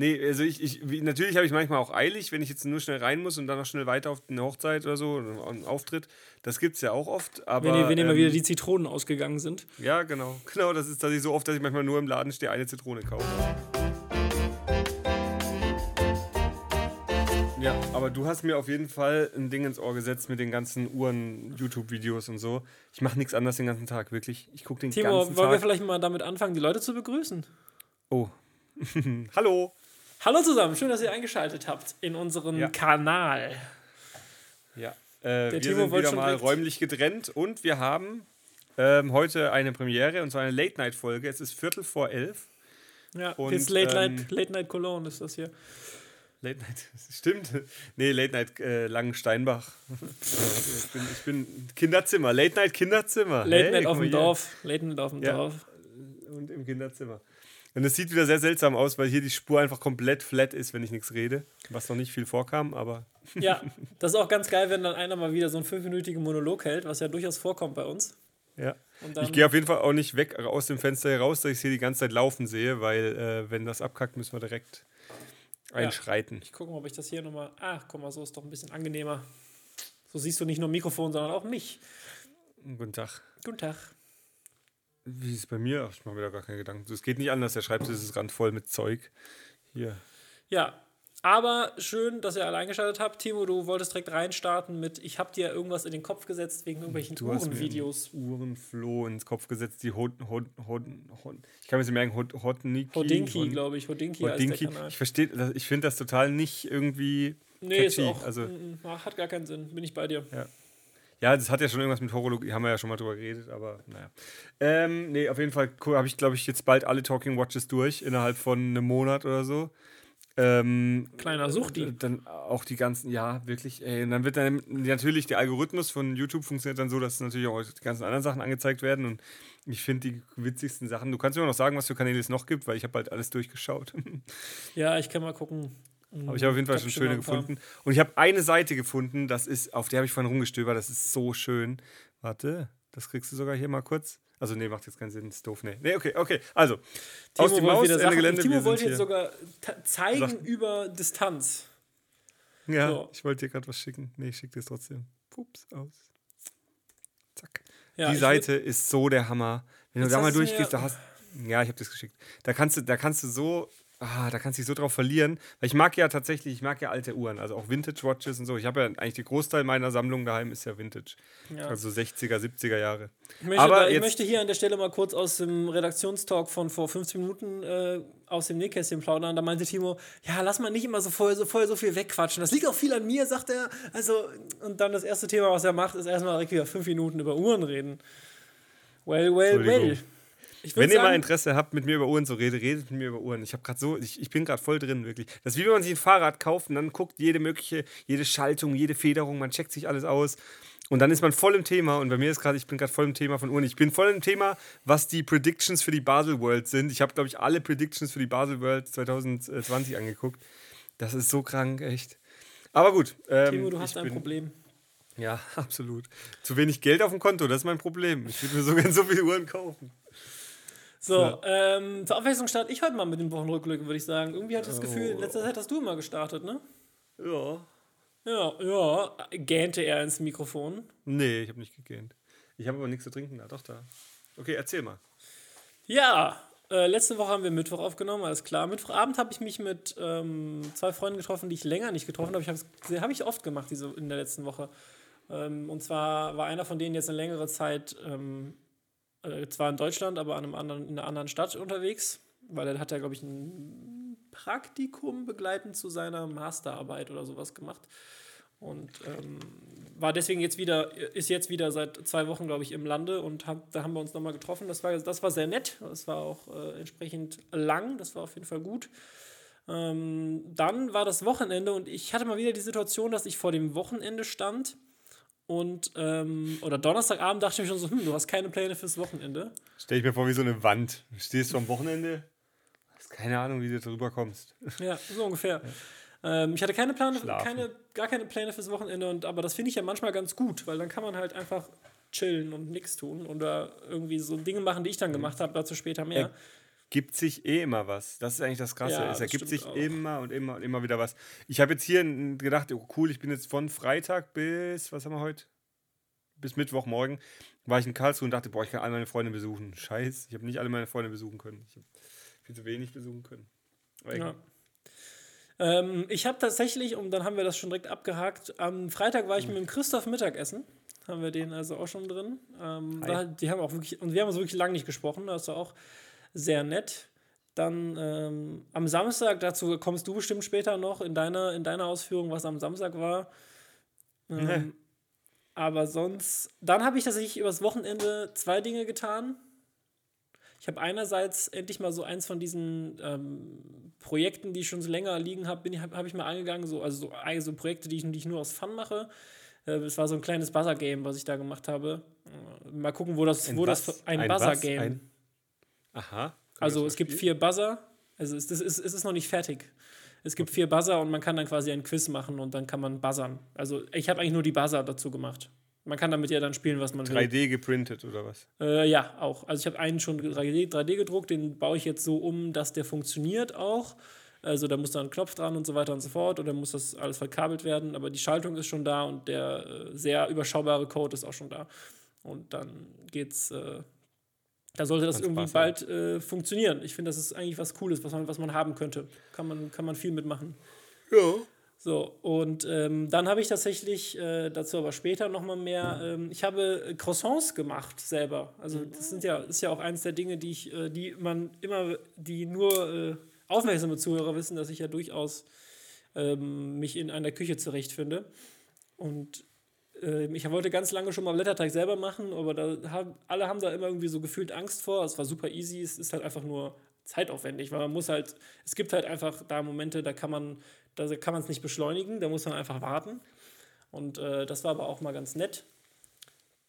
Nee, also ich, ich wie, natürlich habe ich manchmal auch eilig, wenn ich jetzt nur schnell rein muss und dann noch schnell weiter auf eine Hochzeit oder so, oder einen Auftritt. Das gibt es ja auch oft. Aber, wenn, wenn ähm, immer wieder die Zitronen ausgegangen sind. Ja, genau. Genau, das ist tatsächlich so oft, dass ich manchmal nur im Laden stehe, eine Zitrone kaufe. Ja, aber du hast mir auf jeden Fall ein Ding ins Ohr gesetzt mit den ganzen Uhren-YouTube-Videos und so. Ich mache nichts anderes den ganzen Tag, wirklich. Ich gucke den Timo, ganzen wollen wir Tag. vielleicht mal damit anfangen, die Leute zu begrüßen? Oh. Hallo. Hallo zusammen, schön, dass ihr eingeschaltet habt in unseren Ja. Kanal. Ja. Äh, wir Timo sind wieder mal direkt- räumlich getrennt und wir haben ähm, heute eine Premiere und zwar eine Late-Night-Folge. Es ist Viertel vor elf. Ja, Und, jetzt Late, ähm, Night, Late Night Cologne ist das hier. Late Night, stimmt. Nee, Late Night äh, Langensteinbach. ich, bin, ich bin Kinderzimmer. Late Night Kinderzimmer. Late Hey, Night auf dem. Dorf. Late Night auf dem Ja. Dorf. Und im Kinderzimmer. Und es sieht wieder sehr seltsam aus, weil hier die Spur einfach komplett flat ist, wenn ich nichts rede. Was noch nicht viel vorkam, aber Ja, das ist auch ganz geil, wenn dann einer mal wieder so einen fünfminütigen Monolog hält, was ja durchaus vorkommt bei uns. ja. Ich gehe auf jeden Fall auch nicht weg aus dem Fenster heraus, dass ich sie die ganze Zeit laufen sehe, weil äh, wenn das abkackt, müssen wir direkt einschreiten. ich gucke mal, ob ich das hier nochmal. Ach, guck mal, so ist doch ein bisschen angenehmer. So siehst du nicht nur Mikrofon, sondern auch mich. Guten Tag. Guten Tag. Wie ist es bei mir? Ach, ich mache mir da gar keine Gedanken. Es geht nicht anders. Der Schreibtisch ist randvoll mit Zeug. Hier. Ja, aber schön, dass ihr alle eingeschaltet habt. Timo, du wolltest direkt reinstarten mit, ich habe dir irgendwas in den Kopf gesetzt wegen irgendwelchen Du Uhrenvideos. Uhrenfloh ins Kopf gesetzt. Die Hod, Hod, Hod, Hod, ich kann mir sie merken, Hod, Hodniki. Hodinki, Hod- glaube ich. Hodinki, Hodinki. Ich verstehe, ich finde das total nicht irgendwie Nee, ist catchy. auch, Also, mm, mm, hat gar keinen Sinn. Bin ich bei dir. ja, das hat ja schon irgendwas mit Horologie, haben wir ja schon mal drüber geredet, aber naja. Ähm, nee, auf jeden Fall habe ich, glaube ich, jetzt bald alle Talking Watches durch, innerhalb von einem Monat oder so. Ähm, Kleiner Suchti. Dann auch die ganzen, ja, wirklich. Ey, und dann wird dann natürlich der Algorithmus von YouTube funktioniert dann so, dass natürlich auch die ganzen anderen Sachen angezeigt werden. Und ich finde die witzigsten Sachen. Du kannst mir auch noch sagen, was für Kanäle es noch gibt, weil ich habe halt alles durchgeschaut. Ja, ich kann mal gucken. Aber ich habe auf jeden Fall hab schon schöne gefunden. Und ich habe eine Seite gefunden, das ist, auf der habe ich vorhin rumgestöbert, das ist so schön. Warte, das kriegst du sogar hier mal kurz. Also, nee, macht jetzt keinen Sinn, ist doof. Nee, nee okay, okay. Also, aus Timo dem wollte Maus, Ende. Gelände, Timo wir wollte jetzt sogar zeigen Sachen. über Distanz. Ja, So. ich wollte dir gerade was schicken. Nee, ich schicke dir es trotzdem. Pups, aus. Zack. Ja, die Seite ist so der Hammer. Wenn du da mal durchgehst, da hast ja, ich habe das geschickt. Da kannst du, da kannst du so, ah, da kannst du dich so drauf verlieren. Weil ich mag ja tatsächlich, ich mag ja alte Uhren, also auch Vintage Watches und so. Ich habe ja eigentlich den Großteil meiner Sammlung daheim ist ja Vintage, Ja. also 60er, 70er Jahre. Ich möchte, Aber da, ich möchte hier an der Stelle mal kurz aus dem Redaktionstalk von vor 15 Minuten äh, aus dem Nähkästchen plaudern. Da meinte Timo, ja, lass mal nicht immer so voll, so voll so viel wegquatschen. Das liegt auch viel an mir, sagt er. Also, und dann das erste Thema, was er macht, ist erstmal direkt wieder fünf Minuten über Uhren reden. Well, well, well. Wenn ihr mal sagen, Interesse habt, mit mir über Uhren zu reden, redet mit mir über Uhren. Ich habe gerade so, ich, ich bin gerade voll drin, wirklich. Das ist wie wenn man sich ein Fahrrad kauft und dann guckt jede mögliche, jede Schaltung, jede Federung, man checkt sich alles aus. Und dann ist man voll im Thema. Und bei mir ist gerade, ich bin gerade voll im Thema von Uhren. Ich bin voll im Thema, was die Predictions für die Basel World sind. Ich habe, glaube ich, alle Predictions für die Basel World 2020 angeguckt. Das ist so krank, echt. Aber gut. Ähm, Timo, du hast ein bin- Problem. Ja, absolut. Zu wenig Geld auf dem Konto, das ist mein Problem. Ich würde mir so gerne so viele Uhren kaufen. So, ähm, zur Abwechslung starte ich heute mal mit den Wochenrückblicken, würde ich sagen. Irgendwie hatte ich das Gefühl, Oh. in letzter Zeit hast du immer gestartet, ne? Ja. Ja, ja, gähnte er ins Mikrofon. Nee, ich habe nicht gegähnt. Ich habe aber nichts zu trinken da. Doch, da. Okay, erzähl mal. Ja, äh, letzte Woche haben wir Mittwoch aufgenommen, alles klar. Mittwochabend habe ich mich mit ähm, zwei Freunden getroffen, die ich länger nicht getroffen habe. Ich habe hab ich oft gemacht diese, in der letzten Woche. Ähm, und zwar war einer von denen jetzt eine längere Zeit ähm, äh, zwar in Deutschland, aber an einem anderen, in einer anderen Stadt unterwegs, weil er hat ja, glaube ich, ein Praktikum begleitend zu seiner Masterarbeit oder sowas gemacht. Und ähm, war deswegen jetzt wieder, ist jetzt wieder seit zwei Wochen, glaube ich, im Lande und hab, da haben wir uns nochmal getroffen. Das war, das war sehr nett. Das war auch äh, entsprechend lang. Das war auf jeden Fall gut. Ähm, dann war das Wochenende und ich hatte mal wieder die Situation, dass ich vor dem Wochenende stand und ähm, oder Donnerstagabend dachte ich mir schon so, hm, du hast keine Pläne fürs Wochenende. Stell ich mir vor wie so eine Wand. Du stehst am Wochenende, hast keine Ahnung, wie du drüber kommst. Ja, so ungefähr. Ähm, ich hatte keine Pläne, keine, gar keine Pläne fürs Wochenende, und, aber das finde ich ja manchmal ganz gut, weil dann kann man halt einfach chillen und nichts tun oder irgendwie so Dinge machen, die ich dann gemacht habe, dazu später mehr. Gibt sich eh immer was. Das ist eigentlich das Krasse. Ja, es ergibt sich auch. immer und immer und immer wieder was. Ich habe jetzt hier gedacht, oh, cool, ich bin jetzt von Freitag bis, was haben wir heute? Bis Mittwochmorgen war ich in Karlsruhe und dachte, boah, ich kann alle meine Freunde besuchen. Scheiß, ich habe nicht alle meine Freunde besuchen können. Ich habe viel zu wenig besuchen können. Aber Ja. egal. Ähm, ich habe tatsächlich, und dann haben wir das schon direkt abgehakt, am Freitag war ich mit dem Christoph Mittagessen. Haben wir den also auch schon drin. Ähm, da, die haben auch wirklich, und wir haben uns wirklich lange nicht gesprochen, das war auch sehr nett. Dann ähm, am Samstag, dazu kommst du bestimmt später noch in deiner, in deiner Ausführung, was am Samstag war. Ähm, aber sonst, dann habe ich tatsächlich übers Wochenende zwei Dinge getan. Ich habe einerseits endlich mal so eins von diesen ähm, Projekten, die ich schon so länger liegen habe, habe hab ich mal angegangen, so, also so, ei- so Projekte, die ich, die ich nur aus Fun mache. Äh, Es war so ein kleines Buzzer-Game, was ich da gemacht habe. Äh, Mal gucken, wo das, Ein wo was? das ein, Ein? Buzzer-Game. Aha. Also es gibt vier Buzzer. Also es, ist, es ist noch nicht fertig. Es gibt vier Buzzer und man kann dann quasi ein Quiz machen und dann kann man buzzern. Also ich habe eigentlich nur die Buzzer dazu gemacht. Man kann damit ja dann spielen, was man will. 3D geprintet oder was? Äh, ja, auch. Also ich habe einen schon 3D, 3D gedruckt, den baue ich jetzt so um, dass der funktioniert auch. Also da muss da ein Knopf dran und so weiter und so fort oder muss das alles verkabelt werden. Aber die Schaltung ist schon da und der äh, sehr überschaubare Code ist auch schon da. Und dann geht's. Äh, da sollte das irgendwie passen. bald äh, funktionieren. Ich finde, das ist eigentlich was Cooles, was man, was man haben könnte. Kann man, kann man viel mitmachen. Ja. So, und ähm, dann habe ich tatsächlich, äh, dazu aber später nochmal mehr, ähm, ich habe äh, Croissants gemacht selber. Also das sind ja, ist ja auch eines der Dinge, die ich, äh, die man immer, die nur äh, aufmerksame Zuhörer wissen, dass ich ja durchaus ähm, mich in einer Küche zurechtfinde. Und ich wollte ganz lange schon mal Blätterteig selber machen, aber da haben, alle haben da immer irgendwie so gefühlt Angst vor. Es war super easy, es ist halt einfach nur zeitaufwendig, weil man muss halt, es gibt halt einfach da Momente, da kann man, da kann man es nicht beschleunigen, da muss man einfach warten. Und äh, das war aber auch mal ganz nett.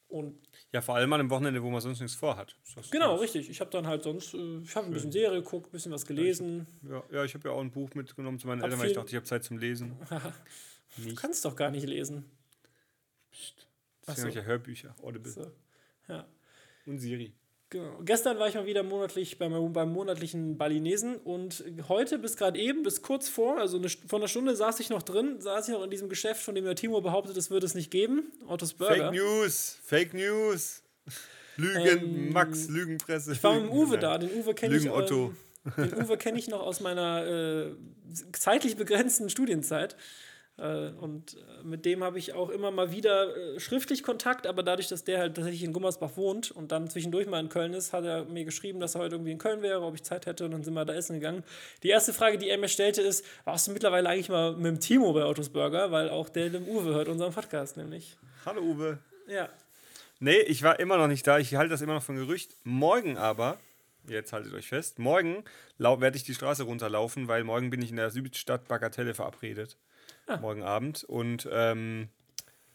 Und Ja, vor allem an einem Wochenende, wo man sonst nichts vorhat. Genau, ganz- richtig. Ich habe dann halt sonst, äh, ich habe ein bisschen Serie geguckt, ein bisschen was gelesen. Ja, ja ich habe ja auch ein Buch mitgenommen zu meinen Hab Eltern, weil ich dachte, ich habe Zeit zum Lesen. Du kannst doch gar nicht lesen. Das so. sind ja Hörbücher, Audible So. Ja. und Siri. Genau. Gestern war ich mal wieder monatlich beim, beim monatlichen Balinesen und heute bis gerade eben, bis kurz vor, also eine, vor einer Stunde saß ich noch drin, saß ich noch in diesem Geschäft, von dem der Timo behauptet, es würde es nicht geben. Ottos Burger. Fake News, Fake News. Lügen, Ähm, Max, Lügenpresse. Ich war mit dem Uwe Nein. da, den Uwe kenne ich. Lügen Otto. Ähm, den Uwe kenne ich noch aus meiner äh, zeitlich begrenzten Studienzeit. Äh, und äh, mit dem habe ich auch immer mal wieder äh, schriftlich Kontakt, aber dadurch, dass der halt tatsächlich in Gummersbach wohnt und dann zwischendurch mal in Köln ist, hat er mir geschrieben, dass er heute irgendwie in Köln wäre, ob ich Zeit hätte und dann sind wir da essen gegangen. Die erste Frage, die er mir stellte, ist: Warst du mittlerweile eigentlich mal mit dem Timo bei Ottos Burger? Weil auch der dem Uwe hört unseren Podcast nämlich. Hallo Uwe. Ja. Nee, ich war immer noch nicht da. Ich halte das immer noch für ein Gerücht. Morgen aber, jetzt haltet euch fest, morgen werde ich die Straße runterlaufen, weil morgen bin ich in der Südstadt Bagatelle verabredet. Morgen Abend. Und, ähm,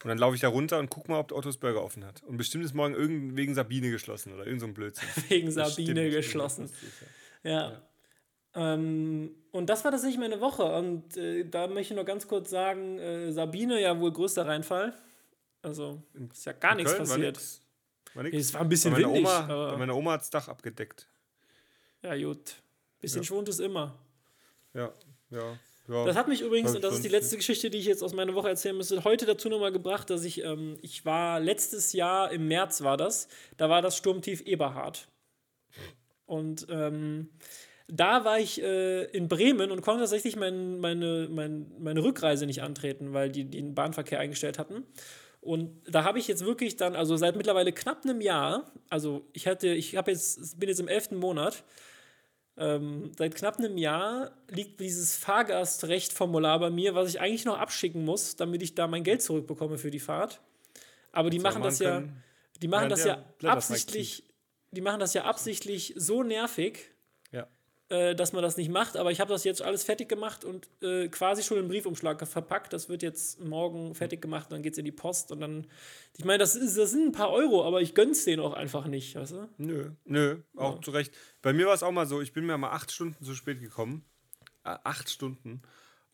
und dann laufe ich da runter und guck mal, ob Ottos Burger offen hat. Und bestimmt ist morgen irgend wegen Sabine geschlossen oder irgend so ein Blödsinn. Wegen Bestimmt. Sabine geschlossen. Ja. Ähm, und das war tatsächlich meine Woche. Und äh, da möchte ich noch ganz kurz sagen: äh, Sabine, ja wohl größter Reinfall. Also ist ja gar In nichts Köln war passiert. nix. War nix. Es war ein bisschen bei windig. Oma, bei aber, meiner Oma hat das Dach abgedeckt. ja, gut. Bisschen Ja. Schwund ist immer. Ja, ja. Ja. Das hat mich übrigens, und das ist die letzte Geschichte, die ich jetzt aus meiner Woche erzählen müsste, heute dazu nochmal gebracht, dass ich, ähm, ich war letztes Jahr, im März war das, da war das Sturmtief Eberhard. Und ähm, da war ich äh, in Bremen und konnte tatsächlich mein, meine, mein, meine Rückreise nicht antreten, weil die den Bahnverkehr eingestellt hatten. Und da habe ich jetzt wirklich dann, also seit mittlerweile knapp einem Jahr, also ich hatte, ich habe jetzt, bin jetzt im elften Monat, ähm, seit knapp einem Jahr liegt dieses Fahrgastrecht-Formular bei mir, was ich eigentlich noch abschicken muss, damit ich da mein Geld zurückbekomme für die Fahrt. Aber die machen das ja, die machen das ja absichtlich, die machen das ja absichtlich so nervig. Äh, dass man das nicht macht. Aber ich habe das jetzt alles fertig gemacht und äh, quasi schon in Briefumschlag verpackt. Das wird jetzt morgen fertig gemacht, dann geht es in die Post und dann. Ich meine, das, ist, das sind ein paar Euro, aber ich gönn's denen auch einfach nicht, weißt du? Nö, nö, auch Ja. zu Recht. Bei mir war es auch mal so, ich bin mir mal acht Stunden zu spät gekommen. Äh, acht Stunden.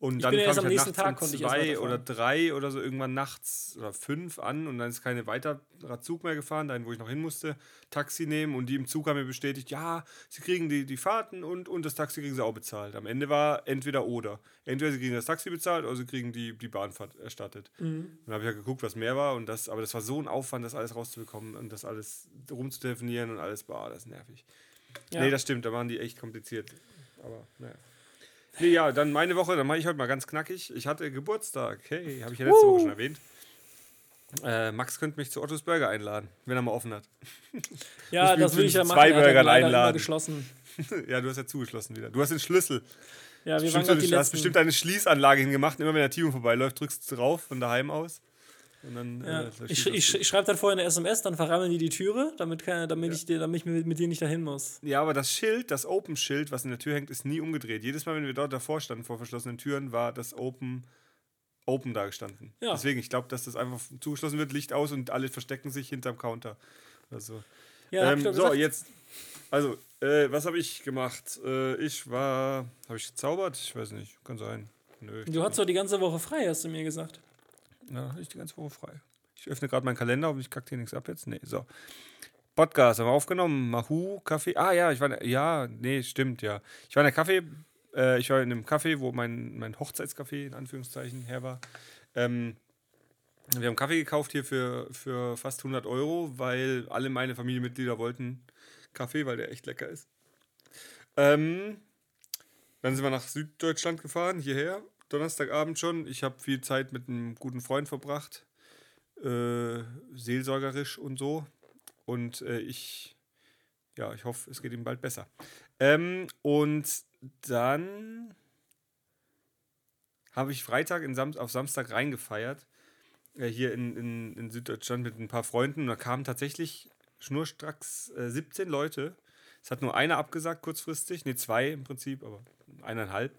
Und Ich dann erst ich am halt nächsten Tag um zwei oder drei oder so irgendwann nachts oder fünf an und dann ist keine weiterer Zug mehr gefahren, dahin, wo ich noch hin musste, Taxi nehmen und die im Zug haben mir bestätigt, ja, sie kriegen die, die Fahrten und, und das Taxi kriegen sie auch bezahlt. Am Ende war entweder oder. Entweder sie kriegen das Taxi bezahlt oder sie kriegen die, die Bahnfahrt erstattet. Mhm. Dann habe ich ja geguckt, was mehr war und das, aber das war so ein Aufwand, das alles rauszubekommen und das alles rumzutelefonieren und alles, boah, das ist nervig. Ja. Nee, das stimmt, da waren die echt kompliziert. Aber naja. Nee, ja, dann meine Woche, dann mache ich heute mal ganz knackig. Ich hatte Geburtstag. Hey, habe ich ja letzte Woche schon erwähnt. Äh, Max könnte mich zu Ottos Burger einladen, wenn er mal offen hat. Ja, das will ich ja machen. zwei er immer einladen. geschlossen. ja, du hast ja zugeschlossen wieder. Du hast den Schlüssel. Ja, wir waren Bestimmt, gerade du die hast letzten. bestimmt eine Schließanlage hingemacht. Immer wenn der Timo vorbeiläuft, drückst du drauf von daheim aus. Dann, Ja. äh, Ich, ich, ich schreibe dann vorher eine SMS, dann verrammeln die die Türe, damit, keine, damit, ich, dir- damit ich mit, mit dir nicht dahin muss. Ja, aber das Schild, das Open-Schild, was in der Tür hängt, ist nie umgedreht. Jedes Mal, wenn wir dort davor standen, vor verschlossenen Türen, war das Open, Open da gestanden. Ja. Deswegen, ich glaube, dass das einfach zugeschlossen wird, Licht aus und alle verstecken sich hinterm Counter. Oder so. Ja, ähm, ich so, gesagt. jetzt. Also, äh, was habe ich gemacht? Äh, ich war. Habe ich gezaubert? Ich weiß nicht. Kann sein. Nö. ich Du hast doch die ganze Woche frei, hast du mir gesagt. Ja, hatte ich die ganze Woche frei. Ich öffne gerade meinen Kalender, ob ich kacke hier nichts ab jetzt. Nee, so. Podcast haben wir aufgenommen. Mahu, Kaffee. Ah ja, ich war. Ja, nee, stimmt, ja. Ich war in der Kaffee. Äh, ich war in einem Café, wo mein, mein Hochzeitscafé in Anführungszeichen her war. Ähm, wir haben Kaffee gekauft hier für, für fast 100 Euro, weil alle meine Familienmitglieder wollten Kaffee, weil der echt lecker ist. Ähm, dann sind wir nach Süddeutschland gefahren, hierher. Donnerstagabend schon. Ich habe viel Zeit mit einem guten Freund verbracht. Äh, seelsorgerisch und so. Und äh, ich, ja, ich hoffe, es geht ihm bald besser. Ähm, und dann habe ich Freitag in Sam auf Samstag reingefeiert. Äh, hier in, in, in Süddeutschland mit ein paar Freunden. Und da kamen tatsächlich schnurstracks äh, 17 Leute. Es hat nur einer abgesagt kurzfristig. Ne, zwei im Prinzip, aber eineinhalb.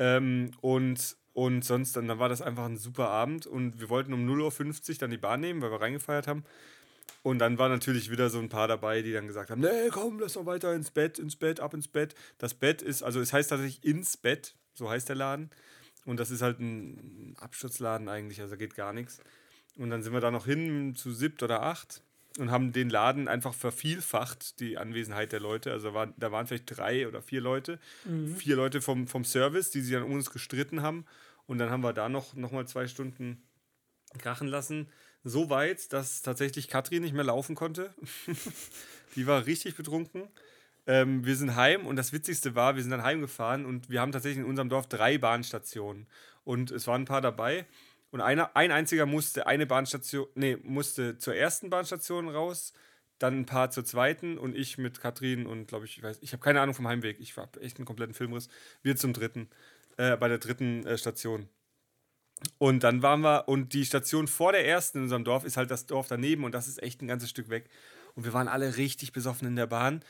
Ähm, und, und sonst, dann, dann war das einfach ein super Abend. Und wir wollten um 0.50 Uhr dann die Bahn nehmen, weil wir reingefeiert haben. Und dann war natürlich wieder so ein paar dabei, die dann gesagt haben, nee, komm, lass doch weiter ins Bett, ins Bett, ab ins Bett. Das Bett ist, also es heißt tatsächlich ins Bett, so heißt der Laden. Und das ist halt ein Absturzladen eigentlich, also geht gar nichts. Und dann sind wir da noch hin zu siebt oder acht und haben den Laden einfach vervielfacht, die Anwesenheit der Leute. Also da waren, da waren vielleicht drei oder vier Leute. Vier Leute vom, vom Service, die sich an uns gestritten haben. Und dann haben wir da noch, noch mal zwei Stunden krachen lassen. So weit, dass tatsächlich Katrin nicht mehr laufen konnte. die war richtig betrunken. Ähm, wir sind heim und das Witzigste war, wir sind dann heimgefahren und wir haben tatsächlich in unserem Dorf drei Bahnstationen. Und es waren ein paar dabei. Und einer, ein einziger musste eine Bahnstation, nee, musste zur ersten Bahnstation raus, dann ein paar zur zweiten und ich mit Katrin und glaube ich, ich weiß, ich habe keine Ahnung vom Heimweg. Ich habe echt einen kompletten Filmriss. Wir zum dritten, äh, bei der dritten äh, Station. Und dann waren wir, und die Station vor der ersten in unserem Dorf ist halt das Dorf daneben und das ist echt ein ganzes Stück weg. Und wir waren alle richtig besoffen in der Bahn.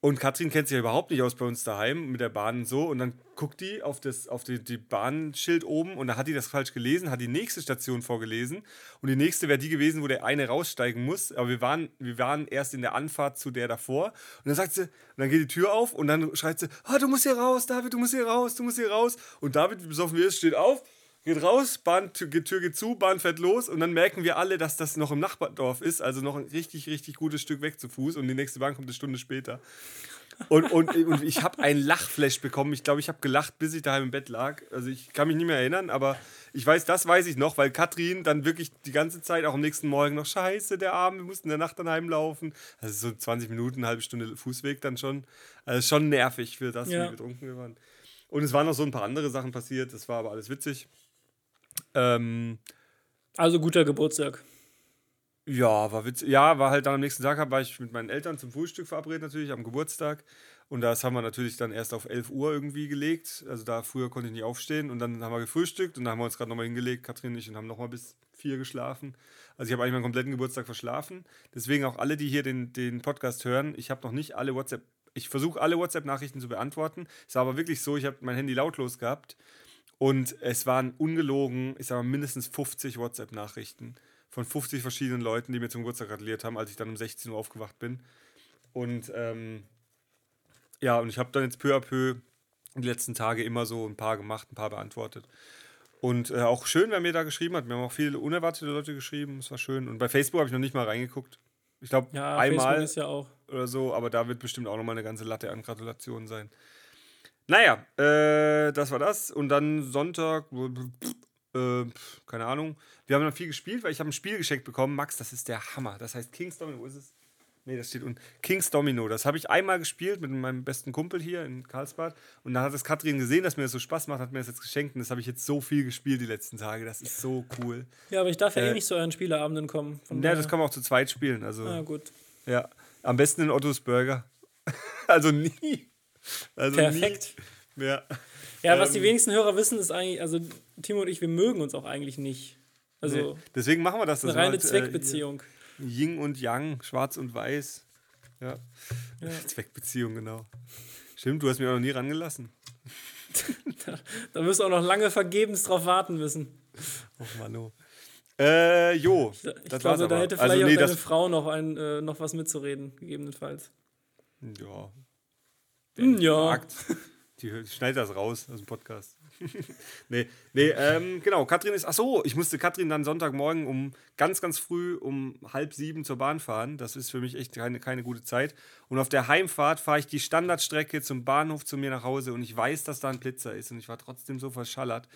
Und Katrin kennt sich ja überhaupt nicht aus bei uns daheim mit der Bahn und so. Und dann guckt die auf das auf die, die Bahnschild oben und da hat die das falsch gelesen, hat die nächste Station vorgelesen. Und die nächste wäre die gewesen, wo der eine raussteigen muss. Aber wir waren, wir waren erst in der Anfahrt zu der davor. Und dann sagt sie, und dann geht die Tür auf und dann schreit sie, ah, du musst hier raus, David, du musst hier raus, du musst hier raus. Und David, wie besoffen wie er ist, steht auf, geht raus, Bahn, Tür, Tür geht zu, Bahn fährt los und dann merken wir alle, dass das noch im Nachbardorf ist, also noch ein richtig, richtig gutes Stück weg zu Fuß und die nächste Bahn kommt eine Stunde später. Und, und, und ich habe einen Lachflash bekommen. Ich glaube, ich habe gelacht, bis ich daheim im Bett lag. Also ich kann mich nicht mehr erinnern, aber ich weiß, das weiß ich noch, weil Katrin dann wirklich die ganze Zeit, auch am nächsten Morgen noch, scheiße, der Arm, wir mussten in der Nacht dann heimlaufen. Also so 20 Minuten, eine halbe Stunde Fußweg dann schon. Also schon nervig für das, Ja. wie betrunken wir waren. Und es waren noch so ein paar andere Sachen passiert, das war aber alles witzig. Ähm, Also guter Geburtstag. ja, war witzig. Ja, war halt dann am nächsten Tag, war ich mit meinen Eltern zum Frühstück verabredet, natürlich am Geburtstag. Und das haben wir natürlich dann erst auf 11 Uhr irgendwie gelegt. Also da früher konnte ich nicht aufstehen. Und dann haben wir gefrühstückt und dann haben wir uns gerade nochmal hingelegt, Katrin und ich, und haben nochmal bis vier geschlafen. Also ich habe eigentlich meinen kompletten Geburtstag verschlafen. Deswegen auch alle, die hier den, den Podcast hören, ich habe noch nicht alle WhatsApp, ich versuche alle WhatsApp-Nachrichten zu beantworten. Es war aber wirklich so, ich habe mein Handy lautlos gehabt und es waren ungelogen, ich sage mal mindestens 50 WhatsApp-Nachrichten von 50 verschiedenen Leuten, die mir zum Geburtstag gratuliert haben, als ich dann um 16 Uhr aufgewacht bin. Und ähm, ja, und ich habe dann jetzt peu à peu die letzten Tage immer so ein paar gemacht, ein paar beantwortet. Und äh, auch schön, wer mir da geschrieben hat. Mir haben auch viele unerwartete Leute geschrieben. Es war schön. Und bei Facebook habe ich noch nicht mal reingeguckt. Ich glaube, Ja, einmal ja auch. oder so, aber da wird bestimmt auch nochmal eine ganze Latte an Gratulationen sein. Naja, äh, das war das. Und dann Sonntag, äh, keine Ahnung. Wir haben dann viel gespielt, weil ich habe ein Spiel geschenkt bekommen. Max, das ist der Hammer. Das heißt Kings Domino. Wo ist es? Nee, das steht unten. Kings Domino. Das habe ich einmal gespielt mit meinem besten Kumpel hier in Karlsbad. Und dann hat es Katrin gesehen, dass mir das so Spaß macht, hat mir das jetzt geschenkt. Und das habe ich jetzt so viel gespielt die letzten Tage. Das ist so cool. Ja, aber ich darf ja Äh, eh nicht zu euren Spieleabenden kommen. Von Ja, das kann man auch zu zweit spielen. Also, Ah, gut. ja. Am besten in Ottos Burger. also nie. Also Perfekt. Nie. Ja. Ja, was die Ähm, wenigsten Hörer wissen, ist eigentlich, also Timo und ich, wir mögen uns auch eigentlich nicht. Also Nee. Deswegen machen wir das. das eine reine halt, äh, Zweckbeziehung. Yin und Yang, schwarz und weiß. Ja. Ja. Zweckbeziehung, genau. Stimmt, du hast mich auch noch nie rangelassen. Da wirst du auch noch lange vergebens drauf warten müssen. Och, Mano. Äh, jo. Ich das war's glaube, da aber. hätte vielleicht also, auch nee, deine das, Frau noch, ein, äh, noch was mitzureden, gegebenenfalls. Ja. Hm, ja. Fragt. Die schneidet das raus aus dem Podcast. nee, nee, ähm, genau. Katrin ist. Ach so, ich musste Katrin dann Sonntagmorgen um ganz, ganz früh um halb sieben zur Bahn fahren. Das ist für mich echt keine, keine gute Zeit. Und auf der Heimfahrt fahre ich die Standardstrecke zum Bahnhof zu mir nach Hause und ich weiß, dass da ein Blitzer ist. Und ich war trotzdem so verschallert.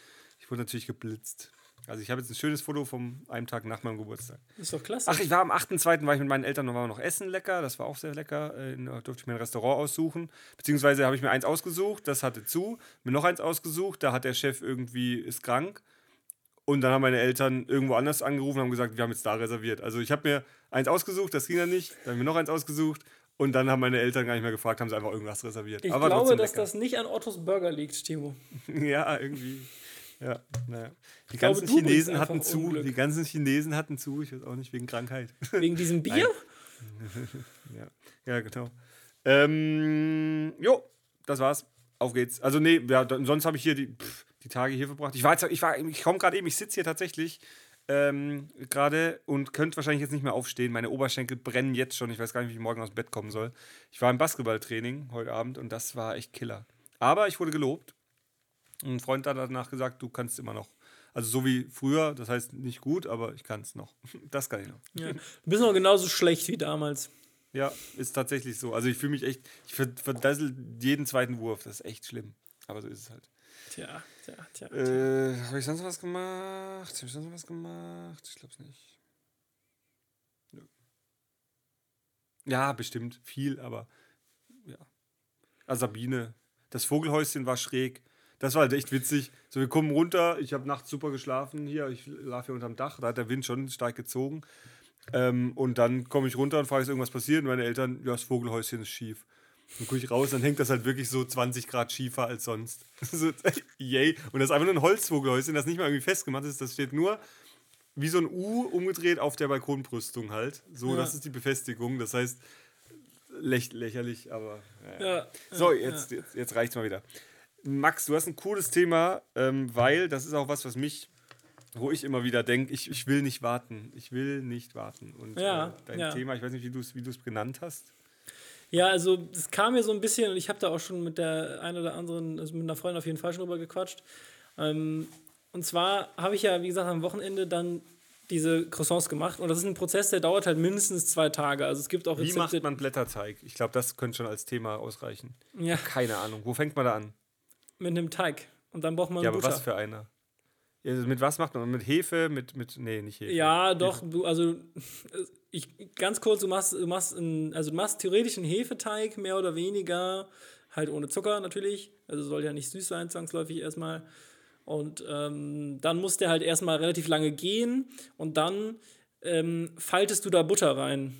Ich wurde natürlich geblitzt. Also ich habe jetzt ein schönes Foto vom einem Tag nach meinem Geburtstag. Ist doch klasse. Ach, ich war am 8.2. war ich mit meinen Eltern und war noch essen lecker. Das war auch sehr lecker. Äh, Da durfte ich mir ein Restaurant aussuchen. Beziehungsweise habe ich mir eins ausgesucht, das hatte zu. Mir noch eins ausgesucht, da hat der Chef irgendwie, ist krank. Und dann haben meine Eltern irgendwo anders angerufen und haben gesagt, wir haben jetzt da reserviert. Also ich habe mir eins ausgesucht, das ging dann nicht. Dann haben wir noch eins ausgesucht. Und dann haben meine Eltern gar nicht mehr gefragt, haben sie einfach irgendwas reserviert. ich Aber glaube, dass lecker. das nicht an Ottos Burger liegt, Timo. Ja, irgendwie. Ja, naja. Die glaube, ganzen bringst Chinesen hatten zu. Unglück. Die ganzen Chinesen hatten zu. Ich weiß auch nicht, wegen Krankheit. Wegen diesem Bier? Ja, ja genau. Ähm, jo, das war's. Auf geht's. Also, nee, ja, sonst habe ich hier die, pff, die Tage hier verbracht. Ich war jetzt, ich war, ich komme gerade eben, ich sitze hier tatsächlich ähm, gerade und könnte wahrscheinlich jetzt nicht mehr aufstehen. Meine Oberschenkel brennen jetzt schon. Ich weiß gar nicht, wie ich morgen aus dem Bett kommen soll. Ich war im Basketballtraining heute Abend und das war echt Killer. Aber ich wurde gelobt. Ein Freund hat danach gesagt, du kannst immer noch. Also so wie früher, das heißt nicht gut, aber ich kann es noch. Das kann ich noch. Ja. Du bist noch genauso schlecht wie damals. Ja, ist tatsächlich so. Also ich fühle mich echt, ich ver- verdassel jeden zweiten Wurf. Das ist echt schlimm. Aber so ist es halt. Tja, tja, tja. Äh, habe ich sonst was gemacht? Habe ich sonst was gemacht? Ich glaube es nicht. Nö. Ja, bestimmt. Viel, aber ja. Also Sabine, das Vogelhäuschen war schräg. Das war halt echt witzig. So, wir kommen runter. Ich habe nachts super geschlafen hier. Ich lag hier unterm Dach. Da hat der Wind schon stark gezogen. Ähm, und dann komme ich runter und frage, ist irgendwas passiert? Und meine Eltern, ja, das Vogelhäuschen ist schief. Dann gucke ich raus, dann hängt das halt wirklich so 20 Grad schiefer als sonst. so, yay. Und das ist einfach nur ein Holzvogelhäuschen, das nicht mal irgendwie festgemacht ist. Das steht nur wie so ein U umgedreht auf der Balkonbrüstung halt. So, Ja. das ist die Befestigung. Das heißt, läch lächerlich, aber. Ja. Ja, So, ja, jetzt, jetzt, jetzt reicht's mal wieder. Max, du hast ein cooles Thema, ähm, weil das ist auch was, was mich, wo ich immer wieder denke, ich, ich will nicht warten. Ich will nicht warten. Und Ja, äh, dein ja. Thema, ich weiß nicht, wie du es wie du's benannt hast. Ja, also das kam mir so ein bisschen, und ich habe da auch schon mit der einen oder anderen, also mit einer Freundin auf jeden Fall schon drüber gequatscht. Ähm, und zwar habe ich ja, wie gesagt, am Wochenende dann diese Croissants gemacht. Und das ist ein Prozess, der dauert halt mindestens zwei Tage. Also es gibt auch Wie Rezepte. macht man Blätterteig? Ich glaube, das könnte schon als Thema ausreichen. Ja, Keine Ahnung. Wo fängt man da an? Mit einem Teig. Und dann braucht man Ja, aber Butter. was für einer? Also mit was macht man? Mit Hefe? Mit, mit nee, nicht Hefe. Ja, doch, du, also ich ganz kurz, du machst, du machst einen, also du machst theoretisch einen Hefeteig, mehr oder weniger, halt ohne Zucker natürlich. Also soll ja nicht süß sein, zwangsläufig erstmal. Und ähm, dann muss der halt erstmal relativ lange gehen und dann ähm, faltest du da Butter rein.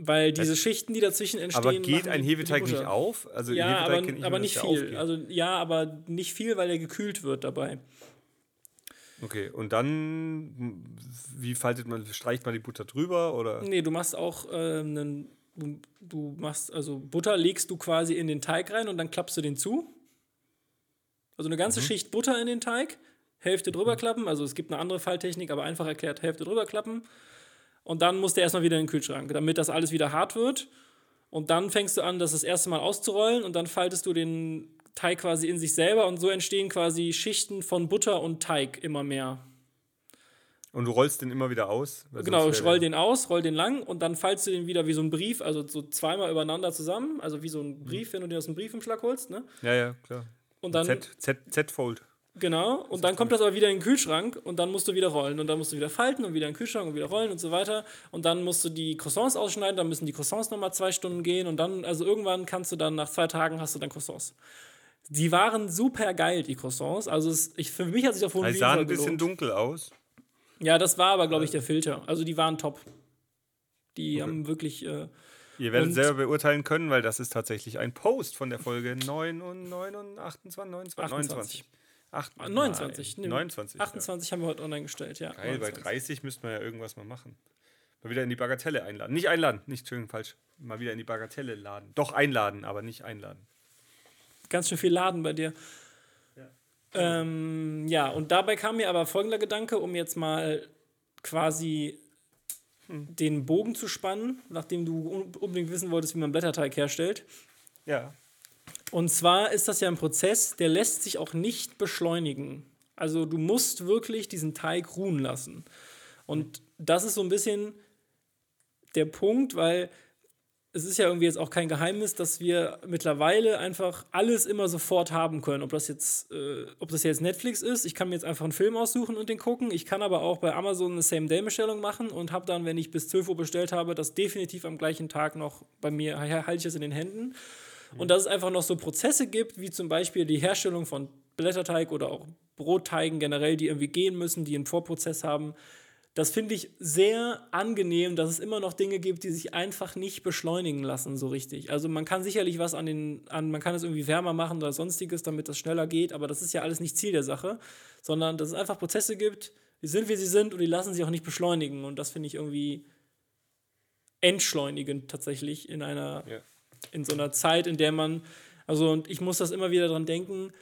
Weil diese Schichten, die dazwischen entstehen. Aber geht ein Hefeteig nicht auf? Also Ja, Hefeteig aber, ich aber nicht viel. Also ja, aber nicht viel, weil er gekühlt wird dabei. Okay, und dann, wie faltet man, streicht man die Butter drüber oder? Nee, du machst auch ähm, einen, du, du machst, also Butter legst du quasi in den Teig rein und dann klappst du den zu. Also eine ganze Schicht Butter in den Teig, Hälfte drüber klappen, also es gibt eine andere Falltechnik, aber einfach erklärt, Hälfte drüber klappen. Und dann muss der erstmal wieder in den Kühlschrank, damit das alles wieder hart wird. Und dann fängst du an, das das erste Mal auszurollen und dann faltest du den Teig quasi in sich selber und so entstehen quasi Schichten von Butter und Teig immer mehr. Und du rollst den immer wieder aus? Genau, ich roll den aus, roll den lang und dann faltest du den wieder wie so ein Brief, also so zweimal übereinander zusammen, also wie so ein Brief, wenn du den aus dem Briefumschlag holst, ne? Ja, ja, klar. Und dann Z-Fold. Genau, und dann kommt das aber wieder in den Kühlschrank und dann musst du wieder rollen und dann musst du wieder falten und wieder in den Kühlschrank und wieder rollen und so weiter. Und dann musst du die Croissants ausschneiden, dann müssen die Croissants nochmal zwei Stunden gehen und dann, also irgendwann kannst du dann, nach zwei Tagen hast du dann Croissants. Die waren super geil, die Croissants. Also es, ich, für mich hat sich auf Die jeden sahen Fall ein bisschen dunkel aus. Ja, das war aber, glaube ich, der Filter. Also die waren top. Die haben wirklich, äh, Ihr werdet Und- selber beurteilen können, weil das ist tatsächlich ein Post von der Folge 9 und 9 und 28, 29, 29. 8, 29, Nein, nee, 29. 28 haben wir heute online gestellt, ja. Ja. Geil, bei 29. 30 müssten wir ja irgendwas mal machen. Mal wieder in die Bagatelle einladen. Nicht einladen, nicht schön falsch. Mal wieder in die Bagatelle laden. Doch einladen, aber nicht einladen. Ganz schön viel Laden bei dir. Ähm, ja, und dabei kam mir aber folgender Gedanke, um jetzt mal quasi den Bogen zu spannen, nachdem du un- unbedingt wissen wolltest, wie man Blätterteig herstellt. Ja. Und zwar ist das ja ein Prozess, der lässt sich auch nicht beschleunigen. Also du musst wirklich diesen Teig ruhen lassen. Und das ist so ein bisschen der Punkt, weil es ist ja irgendwie jetzt auch kein Geheimnis, dass wir mittlerweile einfach alles immer sofort haben können. Ob das jetzt, äh, ob das jetzt Netflix ist, ich kann mir jetzt einfach einen Film aussuchen und den gucken. Ich kann aber auch bei Amazon eine Same-Day-Bestellung machen und habe dann, wenn ich bis 12 Uhr bestellt habe, das definitiv am gleichen Tag noch bei mir, halte ich es in den Händen. Und dass es einfach noch so Prozesse gibt, wie zum Beispiel die Herstellung von Blätterteig oder auch Brotteigen generell, die irgendwie gehen müssen, die einen Vorprozess haben. Das finde ich sehr angenehm, dass es immer noch Dinge gibt, die sich einfach nicht beschleunigen lassen, so richtig. Also man kann sicherlich was an den, an, man kann es irgendwie wärmer machen oder sonstiges, damit das schneller geht, aber das ist ja alles nicht Ziel der Sache, sondern dass es einfach Prozesse gibt, die sind, wie sie sind und die lassen sich auch nicht beschleunigen. Und das finde ich irgendwie entschleunigend tatsächlich in einer, Ja. In so einer Zeit, in der man, also und ich muss das immer wieder dran denken,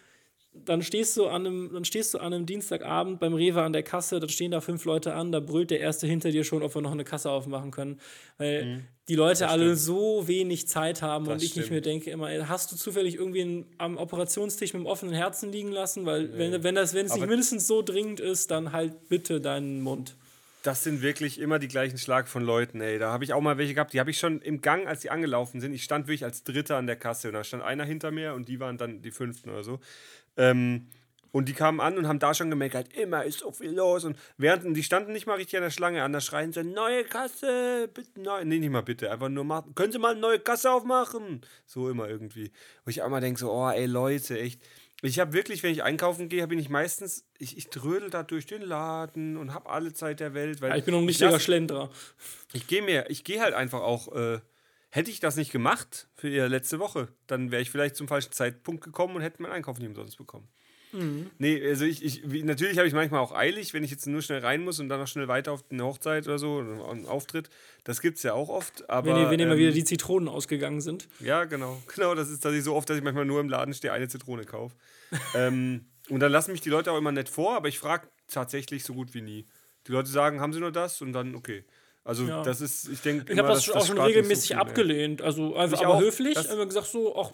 dann stehst du an einem, dann stehst du an einem Dienstagabend beim Rewe an der Kasse, dann stehen da fünf Leute an, da brüllt der erste hinter dir schon, ob wir noch eine Kasse aufmachen können. Weil die Leute alle so wenig Zeit haben Das und ich nicht stimmt. mir denke immer, ey, hast du zufällig irgendwie einen, am Operationstisch mit dem offenen Herzen liegen lassen? Weil wenn, wenn das, wenn es nicht mindestens so dringend ist, dann halt bitte deinen Mund. Das sind wirklich immer die gleichen Schlag von Leuten, ey. Da habe ich auch mal welche gehabt, die habe ich schon im Gang, als die angelaufen sind. Ich stand wirklich als Dritter an der Kasse und da stand einer hinter mir und die waren dann die Fünften oder so. Ähm, und die kamen an und haben da schon gemeckert, immer ist so viel los. Und während die standen nicht mal richtig an der Schlange an, da schreien sie, neue Kasse, bitte, neu. Nee, nicht mal bitte, einfach nur machen. Können Sie mal eine neue Kasse aufmachen? So immer irgendwie. Wo ich auch mal denke, so, oh, ey, Leute, echt. Ich habe wirklich, wenn ich einkaufen gehe, bin ich meistens, ich, ich trödel da durch den Laden und habe alle Zeit der Welt. Weil Ja, ich bin noch ein lass- Schlendrer. ich gehe mir, ich gehe halt einfach auch. Äh, hätte ich das nicht gemacht für ihr letzte Woche, dann wäre ich vielleicht zum falschen Zeitpunkt gekommen und hätte meinen Einkauf nicht umsonst bekommen. Nee, also ich, ich wie, natürlich habe ich manchmal auch eilig, wenn ich jetzt nur schnell rein muss und dann noch schnell weiter auf eine Hochzeit oder so, oder einen Auftritt. Das gibt es ja auch oft. Aber, Wenn, wenn ähm, wieder die Zitronen ausgegangen sind. ja, genau. Genau, das ist tatsächlich so oft, dass ich manchmal nur im Laden stehe, eine Zitrone kaufe. ähm, und dann lassen mich die Leute auch immer nett vor, aber ich frage tatsächlich so gut wie nie. Die Leute sagen, haben sie nur das? Und dann, okay. Also Ja. das ist, ich denke Ich habe das, auch schon regelmäßig abgelehnt. Also einfach Ich aber auch. höflich. Das- Einfach gesagt so, ach,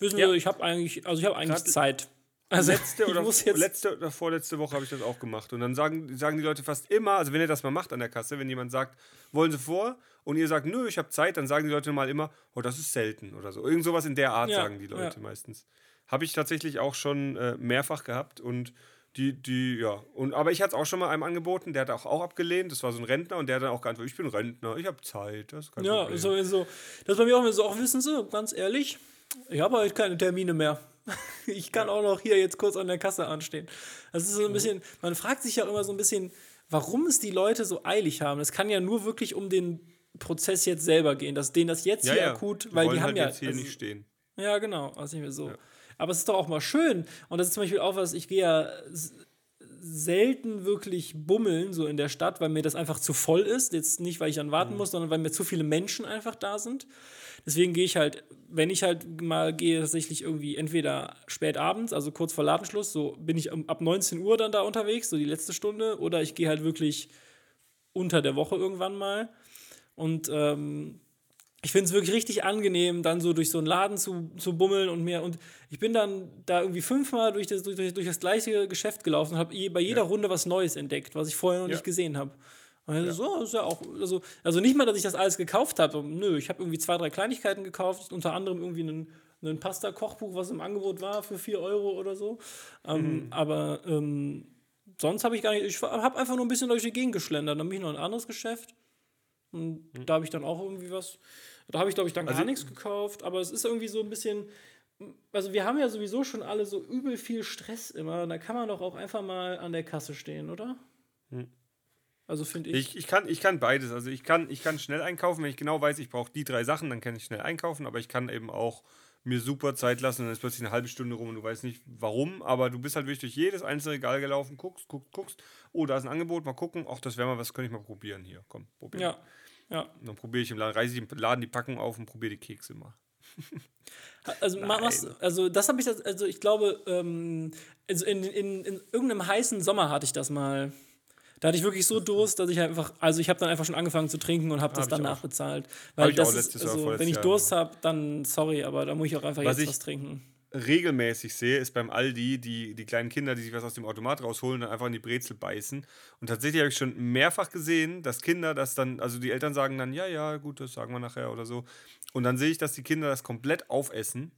wissen Ja. Sie, ich habe eigentlich, also ich habe eigentlich Zeit. Also Letzte oder, letzte oder vorletzte Woche habe ich das auch gemacht. Und dann sagen, sagen die Leute fast immer, also wenn ihr das mal macht an der Kasse, wenn jemand sagt, wollen Sie vor? Und ihr sagt, nö, ich habe Zeit, dann sagen die Leute mal immer, oh, das ist selten oder so. Irgend sowas in der Art Ja, sagen die Leute ja. meistens. Habe ich tatsächlich auch schon äh, mehrfach gehabt und die, die, ja. Und, aber ich hatte es auch schon mal einem angeboten, der hat auch, auch abgelehnt. Das war so ein Rentner und der hat dann auch geantwortet, ich bin Rentner, ich habe Zeit, das ist kein Ja, Problem. so, so. Das bei mir auch so, auch wissen Sie, ganz ehrlich, ich habe heute keine Termine mehr. Ich kann auch noch hier jetzt kurz an der Kasse anstehen. Das ist so ein bisschen, man fragt sich ja immer so ein bisschen, warum es die Leute so eilig haben. Es kann ja nur wirklich um den Prozess jetzt selber gehen, dass denen das jetzt ja, hier ja. akut, Die weil die haben halt ja. jetzt hier also- nicht stehen. Ja, genau. Also nicht mehr so. Aber es ist doch auch mal schön. Und das ist zum Beispiel auch was, ich gehe ja selten wirklich bummeln, so in der Stadt, weil mir das einfach zu voll ist. Jetzt nicht, weil ich dann warten muss, sondern weil mir zu viele Menschen einfach da sind. Deswegen gehe ich halt, wenn ich halt mal gehe, tatsächlich irgendwie entweder spät abends, also kurz vor Ladenschluss, so bin ich ab 19 Uhr dann da unterwegs, so die letzte Stunde, oder ich gehe halt wirklich unter der Woche irgendwann mal. Und ähm, ich finde es wirklich richtig angenehm, dann so durch so einen Laden zu, zu bummeln und mir. Und ich bin dann da irgendwie fünfmal durch das, durch, durch das gleiche Geschäft gelaufen und habe bei jeder ja. Runde was Neues entdeckt, was ich vorher noch ja. nicht gesehen habe. Also, ja. so, ist ja auch, also, also nicht mal, dass ich das alles gekauft habe. Nö, ich habe irgendwie zwei, drei Kleinigkeiten gekauft, unter anderem irgendwie einen, einen Pasta-Kochbuch, was im Angebot war für 4 Euro oder so. Ähm, mhm. Aber ähm, sonst habe ich gar nicht, ich habe einfach nur ein bisschen durch die Gegend geschlendert. Dann bin ich noch ein anderes Geschäft. Und mhm. da habe ich dann auch irgendwie was. Da habe ich, glaube ich, dann also, gar nichts gekauft. Aber es ist irgendwie so ein bisschen. Also, wir haben ja sowieso schon alle so übel viel Stress immer. Da kann man doch auch einfach mal an der Kasse stehen, oder? Mhm. Also finde ich. ich. Ich kann, ich kann beides. Also ich kann, ich kann schnell einkaufen, wenn ich genau weiß, ich brauche die drei Sachen, dann kann ich schnell einkaufen, aber ich kann eben auch mir super Zeit lassen und dann ist plötzlich eine halbe Stunde rum und du weißt nicht warum, aber du bist halt wirklich durch jedes einzelne Regal gelaufen, guckst, guckst, guckst. Oh, da ist ein Angebot, mal gucken. Ach, das wäre mal was, könnte ich mal probieren hier. Komm, probieren. Ja. Ja. Dann probiere ich im Laden, reiße ich im Laden die Packung auf und probiere die Kekse mal. also, machst, also das habe ich, das, also ich glaube, ähm, also in, in, in irgendeinem heißen Sommer hatte ich das mal. Da hatte ich wirklich so Durst, dass ich einfach, also ich habe dann einfach schon angefangen zu trinken und habe das hab dann nachbezahlt. Weil das ist, also, wenn ich Durst habe, dann sorry, aber da muss ich auch einfach was jetzt was trinken regelmäßig sehe, ist beim Aldi die, die kleinen Kinder, die sich was aus dem Automat rausholen, dann einfach in die Brezel beißen. Und tatsächlich habe ich schon mehrfach gesehen, dass Kinder das dann, also die Eltern sagen dann, ja, ja, gut, das sagen wir nachher oder so. Und dann sehe ich, dass die Kinder das komplett aufessen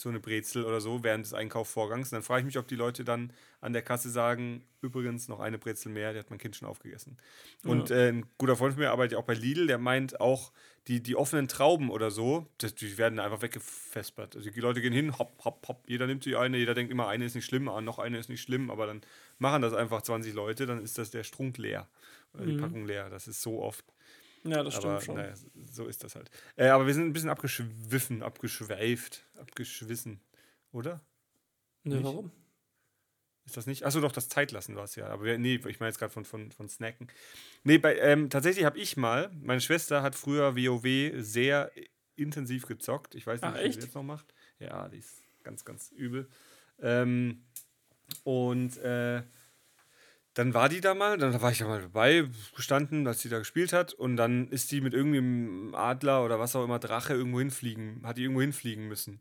so eine Brezel oder so während des Einkaufsvorgangs. Und dann frage ich mich, ob die Leute dann an der Kasse sagen, übrigens noch eine Brezel mehr, die hat mein Kind schon aufgegessen. Und äh, ein guter Freund von mir arbeitet auch bei Lidl, der meint auch, die, die offenen Trauben oder so, das, die werden einfach weggefespert. Also die Leute gehen hin, hopp, hopp, hopp, jeder nimmt die eine, jeder denkt immer, eine ist nicht schlimm, ah, noch eine ist nicht schlimm, aber dann machen das einfach 20 Leute, dann ist das der Strunk leer, mhm. die Packung leer. Das ist so oft. Ja, das aber, stimmt schon. Naja, so ist das halt. Äh, aber wir sind ein bisschen abgeschwiffen, abgeschweift, abgeschwissen, oder? Ne, warum? Ist das nicht? Achso, doch, das Zeitlassen war es ja. Aber nee, ich meine jetzt gerade von, von, von Snacken. Nee, bei, ähm, tatsächlich habe ich mal, meine Schwester hat früher WoW sehr intensiv gezockt. Ich weiß nicht, Ach, wie sie jetzt noch macht. Ja, die ist ganz, ganz übel. Ähm, und äh, dann war die da mal, dann war ich da mal dabei gestanden, als sie da gespielt hat und dann ist die mit irgendeinem Adler oder was auch immer, Drache irgendwo hinfliegen, hat die irgendwo hinfliegen müssen.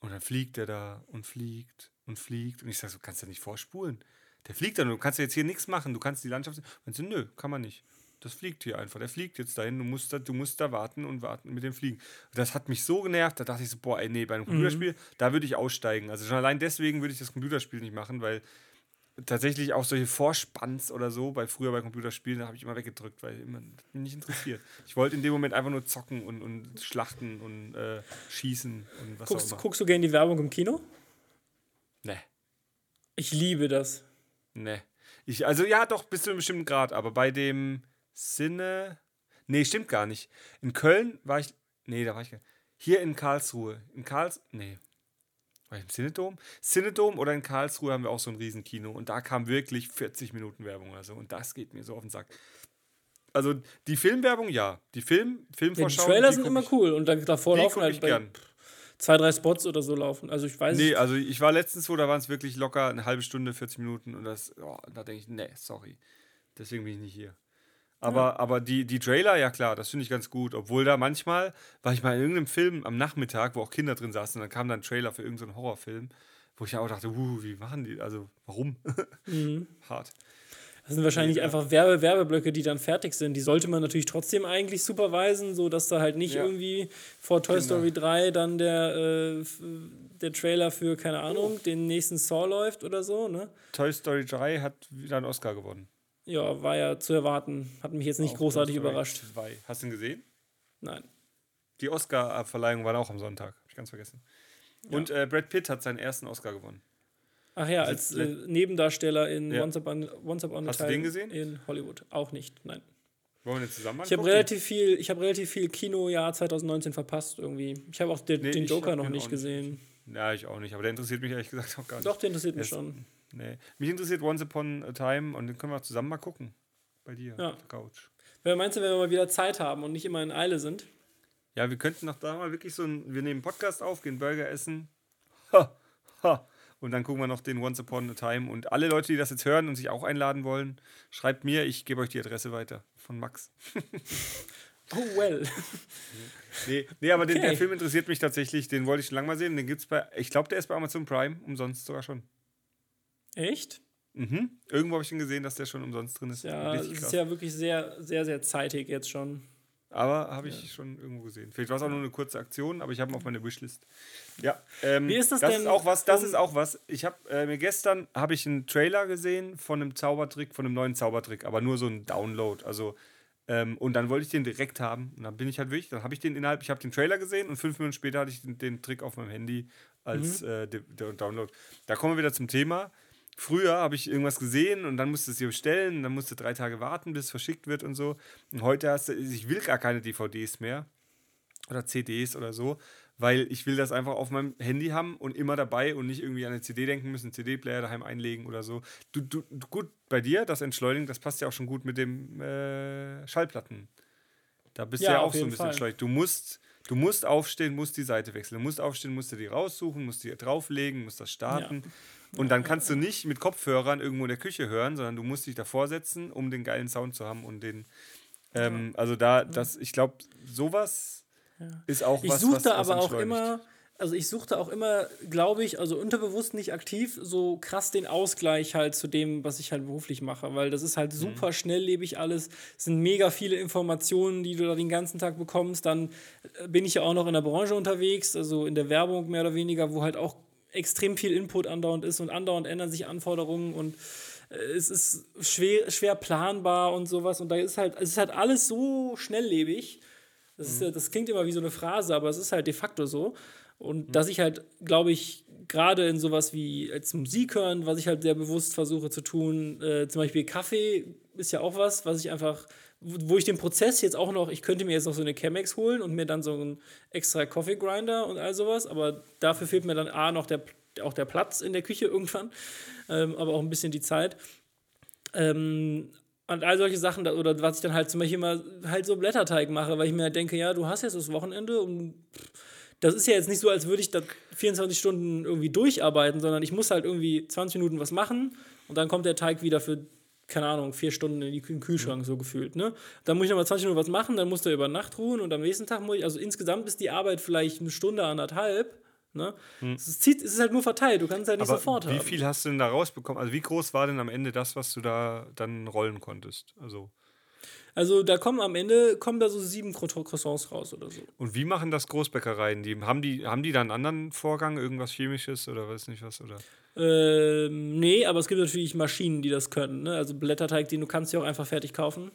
Und dann fliegt der da und fliegt und fliegt und ich sage so, kannst du nicht vorspulen? Der fliegt dann, du kannst jetzt hier nichts machen, du kannst die Landschaft. Und sie, nö, kann man nicht. Das fliegt hier einfach. Der fliegt jetzt dahin. Du musst da, du musst da warten und warten mit dem Fliegen. Das hat mich so genervt. Da dachte ich so, boah, ey, nee, bei einem mhm. Computerspiel, mhm. da würde ich aussteigen. Also schon allein deswegen würde ich das Computerspiel nicht machen, weil tatsächlich auch solche Vorspanns oder so, bei früher bei Computerspielen, da habe ich immer weggedrückt, weil immer mich nicht interessiert. Ich wollte in dem Moment einfach nur zocken und, und schlachten und äh, schießen und was guckst, auch immer. Guckst du gerne die Werbung im Kino? Nee. Ich liebe das. Nee. Ich, also ja, doch, bis zu einem bestimmten Grad, aber bei dem Sinne. Nee, stimmt gar nicht. In Köln war ich. Nee, da war ich gar nicht. Hier in Karlsruhe. In Karls. Nee. War ich im Cinedom? Cinedom oder in Karlsruhe haben wir auch so ein Riesenkino und da kam wirklich 40 Minuten Werbung oder so und das geht mir so auf den Sack. Also die Filmwerbung, ja. Die Film, Filmvorschau. Ja, die Trailer die sind immer cool und dann davor laufen halt gern. zwei, drei Spots oder so laufen. Also ich weiß Nee, also ich war letztens wo, da waren es wirklich locker eine halbe Stunde, 40 Minuten und das, oh, da denke ich, nee, sorry. Deswegen bin ich nicht hier. Aber, ja. aber die, die Trailer, ja klar, das finde ich ganz gut. Obwohl da manchmal, war ich mal in irgendeinem Film am Nachmittag, wo auch Kinder drin saßen, und dann kam dann ein Trailer für irgendeinen Horrorfilm, wo ich auch dachte, uh, wie machen die, also warum? Mhm. Hart. Das sind wahrscheinlich ja. einfach Werbe Werbeblöcke, die dann fertig sind. Die sollte man natürlich trotzdem eigentlich superweisen, sodass da halt nicht ja. irgendwie vor Toy genau. Story 3 dann der, äh, der Trailer für, keine Ahnung, oh. den nächsten Saw läuft oder so. Ne? Toy Story 3 hat wieder einen Oscar gewonnen. Ja, war ja zu erwarten. Hat mich jetzt nicht auch großartig überrascht. Zwei. Hast du ihn gesehen? Nein. Die Oscar-Verleihung war auch am Sonntag. Hab ich ganz vergessen. Ja. Und äh, Brad Pitt hat seinen ersten Oscar gewonnen. Ach ja, als äh, Nebendarsteller in ja. Once, Upon, Once Upon a Hast Time du den gesehen? in Hollywood. Auch nicht, nein. Wollen wir den zusammen Ich habe relativ viel, ich habe relativ viel Kinojahr 2019 verpasst irgendwie. Ich habe auch den, nee, den Joker noch nicht gesehen. Nicht. Ja, ich auch nicht, aber der interessiert mich ehrlich gesagt auch gar nicht. Doch, der interessiert mich schon. Nee. Mich interessiert Once Upon a Time und den können wir zusammen mal gucken. Bei dir ja. auf der Couch. Wer meinst du, wenn wir mal wieder Zeit haben und nicht immer in Eile sind? Ja, wir könnten noch da mal wirklich so ein. Wir nehmen einen Podcast auf, gehen Burger essen. Ha, ha. Und dann gucken wir noch den Once Upon a Time. Und alle Leute, die das jetzt hören und sich auch einladen wollen, schreibt mir, ich gebe euch die Adresse weiter von Max. Oh well. Nee, nee aber den, Okay. der Film interessiert mich tatsächlich. Den wollte ich schon lange mal sehen. Den gibt's bei, ich glaube, der ist bei Amazon Prime. Umsonst sogar schon. Echt? Mhm. Irgendwo habe ich den gesehen, dass der schon umsonst drin ist. Ja, krass. ist ja wirklich sehr, sehr, sehr zeitig jetzt schon. Aber habe ich schon irgendwo gesehen. Vielleicht war es auch nur eine kurze Aktion, aber ich habe ihn auf meine Wishlist. Ja. Ähm, Wie ist das das denn Ist auch was, das ist auch was. Ich habe äh, mir gestern habe ich einen Trailer gesehen von einem Zaubertrick, von einem neuen Zaubertrick, aber nur so ein Download. Also ähm, und dann wollte ich den direkt haben. Und dann bin ich halt wirklich, dann habe ich den innerhalb, ich habe den Trailer gesehen und fünf Minuten später hatte ich den, den Trick auf meinem Handy als Mhm. äh, Download. Da kommen wir wieder zum Thema. Früher habe ich irgendwas gesehen und dann musste es dir bestellen, dann musste drei Tage warten, bis es verschickt wird und so. Und heute hast du, ich will gar keine DVDs mehr oder CDs oder so, weil ich will das einfach auf meinem Handy haben und immer dabei und nicht irgendwie an eine CD denken müssen, CD-Player daheim einlegen oder so. Du, du, gut, bei dir, das Entschleunigen, das passt ja auch schon gut mit dem äh, Schallplatten. Da bist Ja, du ja auch so ein bisschen entschleunigt. Du musst, du musst aufstehen, musst die Seite wechseln. Du musst aufstehen, musst du die raussuchen, musst die drauflegen, musst das starten. Und dann kannst du nicht mit Kopfhörern irgendwo in der Küche hören, sondern du musst dich davor setzen, um den geilen Sound zu haben und den. Ähm, also da, das, ich glaube, sowas ist auch Ich was, suchte was, was aber auch immer, also ich suchte auch immer, glaube ich, also unterbewusst nicht aktiv, so krass den Ausgleich halt zu dem, was ich halt beruflich mache, weil das ist halt Mhm. super schnelllebig alles, es sind mega viele Informationen, die du da den ganzen Tag bekommst, dann äh, bin ich ja auch noch in der Branche unterwegs, also in der Werbung mehr oder weniger, wo halt auch extrem viel Input andauernd ist und andauernd ändern sich Anforderungen und äh, es ist schwer, schwer planbar und sowas. Und da ist halt, es ist halt alles so schnelllebig, das, ist, ja- das klingt immer wie so eine Phrase, aber es ist halt de facto so. Und dass ich halt, glaube ich, gerade in sowas wie als Musik hören, was ich halt sehr bewusst versuche zu tun, äh, zum Beispiel Kaffee ist ja auch was, was ich einfach, wo ich den Prozess jetzt auch noch, ich könnte mir jetzt noch so eine Chemex holen und mir dann so einen extra Coffee Grinder und all sowas, aber dafür fehlt mir dann A noch der, auch der Platz in der Küche irgendwann, ähm, aber auch ein bisschen die Zeit. Ähm, und all solche Sachen, oder was ich dann halt zum Beispiel immer halt so Blätterteig mache, weil ich mir halt denke, ja, du hast jetzt das Wochenende und das ist ja jetzt nicht so, als würde ich da 24 Stunden irgendwie durcharbeiten, sondern ich muss halt irgendwie 20 Minuten was machen und dann kommt der Teig wieder für, keine Ahnung, vier Stunden in, den Kühlschrank so gefühlt. Ne? Dann muss ich nochmal 20 Minuten was machen, dann muss der über Nacht ruhen und am nächsten Tag muss ich, also insgesamt ist die Arbeit vielleicht eine Stunde, anderthalb. Ne? Es, ist, zieht- es ist halt nur verteilt, du kannst es halt nicht Aber sofort wie haben. viel hast du denn da rausbekommen? Also wie groß war denn am Ende das, was du da dann rollen konntest? Also Also da kommen am Ende kommen da so sieben Cro- Croissants raus oder so. und wie machen das Großbäckereien? Die haben die haben die da einen anderen Vorgang, irgendwas chemisches oder weiß nicht was oder? Ähm, nee, aber es gibt natürlich Maschinen, die das können. Ne? Also Blätterteig, den du kannst ja auch einfach fertig kaufen.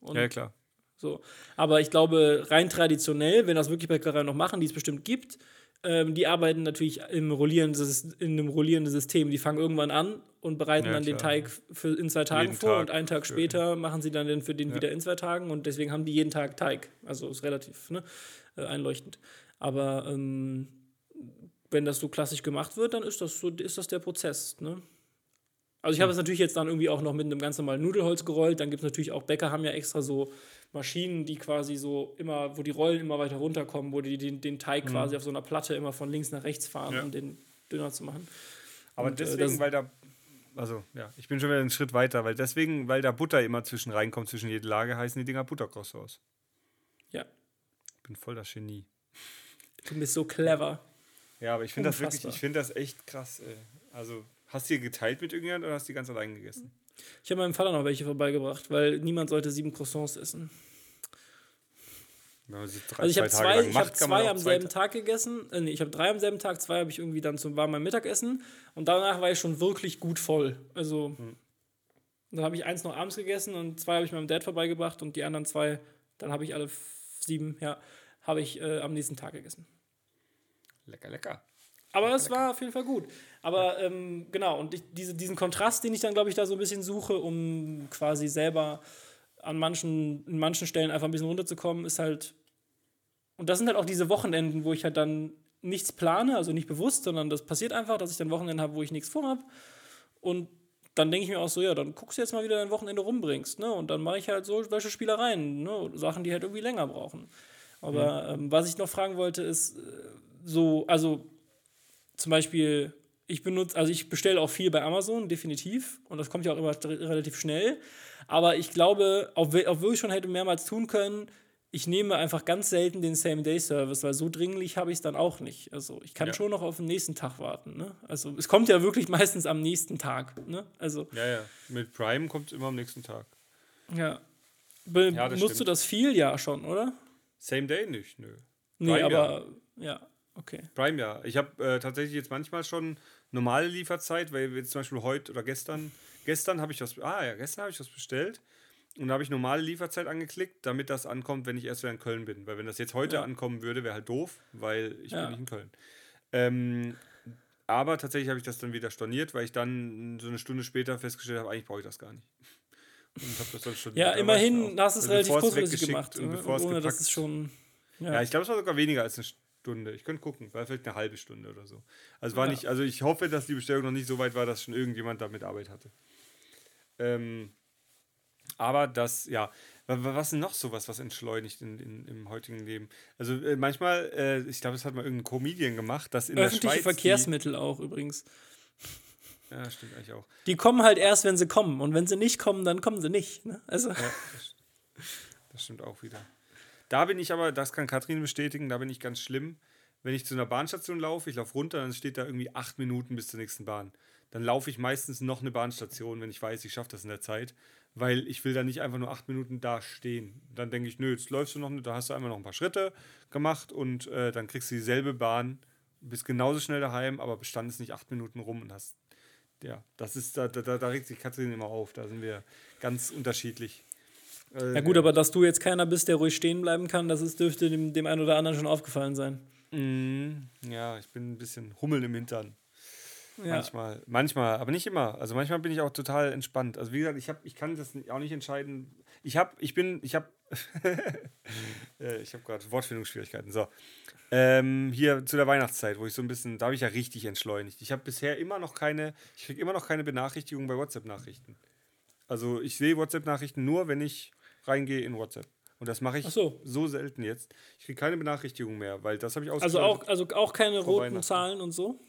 Und Ja klar. so. Aber ich glaube, rein traditionell, wenn das wirklich Bäckereien noch machen, die es bestimmt gibt, ähm, die arbeiten natürlich im rollierenden, in einem rollierenden System. Die fangen irgendwann an und bereiten Ja, dann den klar. Teig für in zwei Tagen Jeden vor Tag und einen Tag später machen sie dann den für den Ja. wieder in zwei Tagen und deswegen haben die jeden Tag Teig. Also ist relativ ne, äh, einleuchtend. Aber ähm, wenn das so klassisch gemacht wird, dann ist das so, ist das der Prozess. Ne? Also ich habe es natürlich jetzt dann irgendwie auch noch mit einem ganz normalen Nudelholz gerollt. Dann gibt es natürlich auch Bäcker haben ja extra so Maschinen, die quasi so immer, wo die Rollen immer weiter runterkommen, wo die den, den Teig quasi auf so einer Platte immer von links nach rechts fahren, Ja. um den dünner zu machen. Aber Und, äh, deswegen, das- weil da also ja, ich bin schon wieder einen Schritt weiter, weil deswegen, weil da Butter immer zwischen reinkommt zwischen jede Lage, heißen die Dinger Buttercroissants. Ja, Ich bin voll das Genie. du bist so clever. Ja, aber ich finde das wirklich, ich finde das echt krass. Ey. Also hast du die geteilt mit irgendjemandem oder hast du die ganz allein gegessen? Ich habe meinem Vater noch welche vorbeigebracht, weil niemand sollte sieben Croissants essen. Drei, Also ich habe zwei, ich macht, man zwei am selben Tag gegessen. Äh, nee, ich habe drei am selben Tag, zwei habe ich irgendwie dann zum war mein Mittagessen und danach war ich schon wirklich gut voll. Also Hm. dann habe ich eins noch abends gegessen und zwei habe ich meinem Dad vorbeigebracht und die anderen zwei, dann habe ich alle sieben, ja, habe ich äh, am nächsten Tag gegessen. Lecker, lecker. Aber es war auf jeden Fall gut. Aber ähm, genau, und ich, diese, diesen Kontrast, den ich dann, glaube ich, da so ein bisschen suche, um quasi selber an manchen, in manchen Stellen einfach ein bisschen runterzukommen, ist halt. Und das sind halt auch diese Wochenenden, wo ich halt dann nichts plane, also nicht bewusst, sondern das passiert einfach, dass ich dann Wochenende habe, wo ich nichts vorhab. Und dann denke ich mir auch so, ja, dann guckst du jetzt mal, wie du dein Wochenende rumbringst. Ne? Und dann mache ich halt so solche Spielereien, ne? Sachen, die halt irgendwie länger brauchen. Aber ähm, was ich noch fragen wollte, ist äh, so, also zum Beispiel, ich benutze, also ich bestelle auch viel bei Amazon, definitiv. Und das kommt ja auch immer relativ schnell. Aber ich glaube, obwohl ich schon hätte mehrmals tun können, ich nehme einfach ganz selten den Same-Day-Service, weil so dringlich habe ich es dann auch nicht. Also ich kann Ja. schon noch auf den nächsten Tag warten. Ne? Also es kommt ja wirklich meistens am nächsten Tag. Ne? Also Ja, ja. Mit Prime kommt es immer am nächsten Tag. ja. Be Ja, das nutzt du stimmt. das viel? Ja, schon, oder? Same Day nicht, nö. Nee, Prime, aber ja, okay. Prime ja. Ich habe äh, tatsächlich jetzt manchmal schon normale Lieferzeit, weil jetzt zum Beispiel heute oder gestern, gestern habe ich was, ah ja, gestern habe ich was bestellt und da habe ich normale Lieferzeit angeklickt, damit das ankommt, wenn ich erst wieder in Köln bin. Weil wenn das jetzt heute Ja. ankommen würde, wäre halt doof, weil ich Ja. bin nicht in Köln. Ähm, aber tatsächlich habe ich das dann wieder storniert, weil ich dann so eine Stunde später festgestellt habe, eigentlich brauche ich das gar nicht. Und habe das dann storniert. Ja, immerhin hast du es relativ es kurzfristig gemacht. Und ne? bevor es ohne dass gepackt es schon. Ja, ja, ich glaube, es war sogar weniger als eine Stunde. Ich könnte gucken, war vielleicht eine halbe Stunde oder so. Also war Ja. nicht, also ich hoffe, dass die Bestellung noch nicht so weit war, dass schon irgendjemand damit Arbeit hatte. Ähm, aber das, ja, wa- wa- was ist noch sowas, was entschleunigt in, in, im heutigen Leben? Also äh, manchmal, äh, ich glaube, das hat mal irgendein Comedian gemacht, dass in Öffentliche der Schweiz Verkehrsmittel auch übrigens. Ja, stimmt eigentlich auch. Die kommen halt erst, wenn sie kommen. Und wenn sie nicht kommen, dann kommen sie nicht. Ne? Also, Ja, das, das stimmt auch wieder. Da bin ich aber, das kann Katrin bestätigen, da bin ich ganz schlimm. Wenn ich zu einer Bahnstation laufe, ich laufe runter, dann steht da irgendwie acht Minuten bis zur nächsten Bahn. Dann laufe ich meistens noch eine Bahnstation, wenn ich weiß, ich schaffe das in der Zeit, weil ich will da nicht einfach nur acht Minuten da stehen. Dann denke ich, nö, jetzt läufst du noch, da hast du einmal noch ein paar Schritte gemacht und äh, dann kriegst du dieselbe Bahn, bist genauso schnell daheim, aber bestandest nicht acht Minuten rum und hast, ja, das ist, da, da, da regt sich Katrin immer auf, da sind wir ganz unterschiedlich. Äh, ja gut, aber dass du jetzt keiner bist, der ruhig stehen bleiben kann, das ist, dürfte dem, dem einen oder anderen schon aufgefallen sein. Mm, Ja, ich bin ein bisschen Hummeln im Hintern. Ja. Manchmal, manchmal, aber nicht immer. Also manchmal bin ich auch total entspannt. Also wie gesagt, ich, hab, ich kann das auch nicht entscheiden. Ich habe, ich bin, ich habe, ich habe gerade Wortfindungsschwierigkeiten. So, ähm, hier zu der Weihnachtszeit, wo ich so ein bisschen, da habe ich ja richtig entschleunigt. Ich habe bisher immer noch keine, ich kriege immer noch keine Benachrichtigung bei WhatsApp-Nachrichten. Also ich sehe WhatsApp-Nachrichten nur, wenn ich reingehe in WhatsApp. Und das mache ich Ach so. selten jetzt. Ich kriege keine Benachrichtigung mehr, weil das habe ich Also ausgeschaltet. auch, also auch keine roten. Zahlen und so.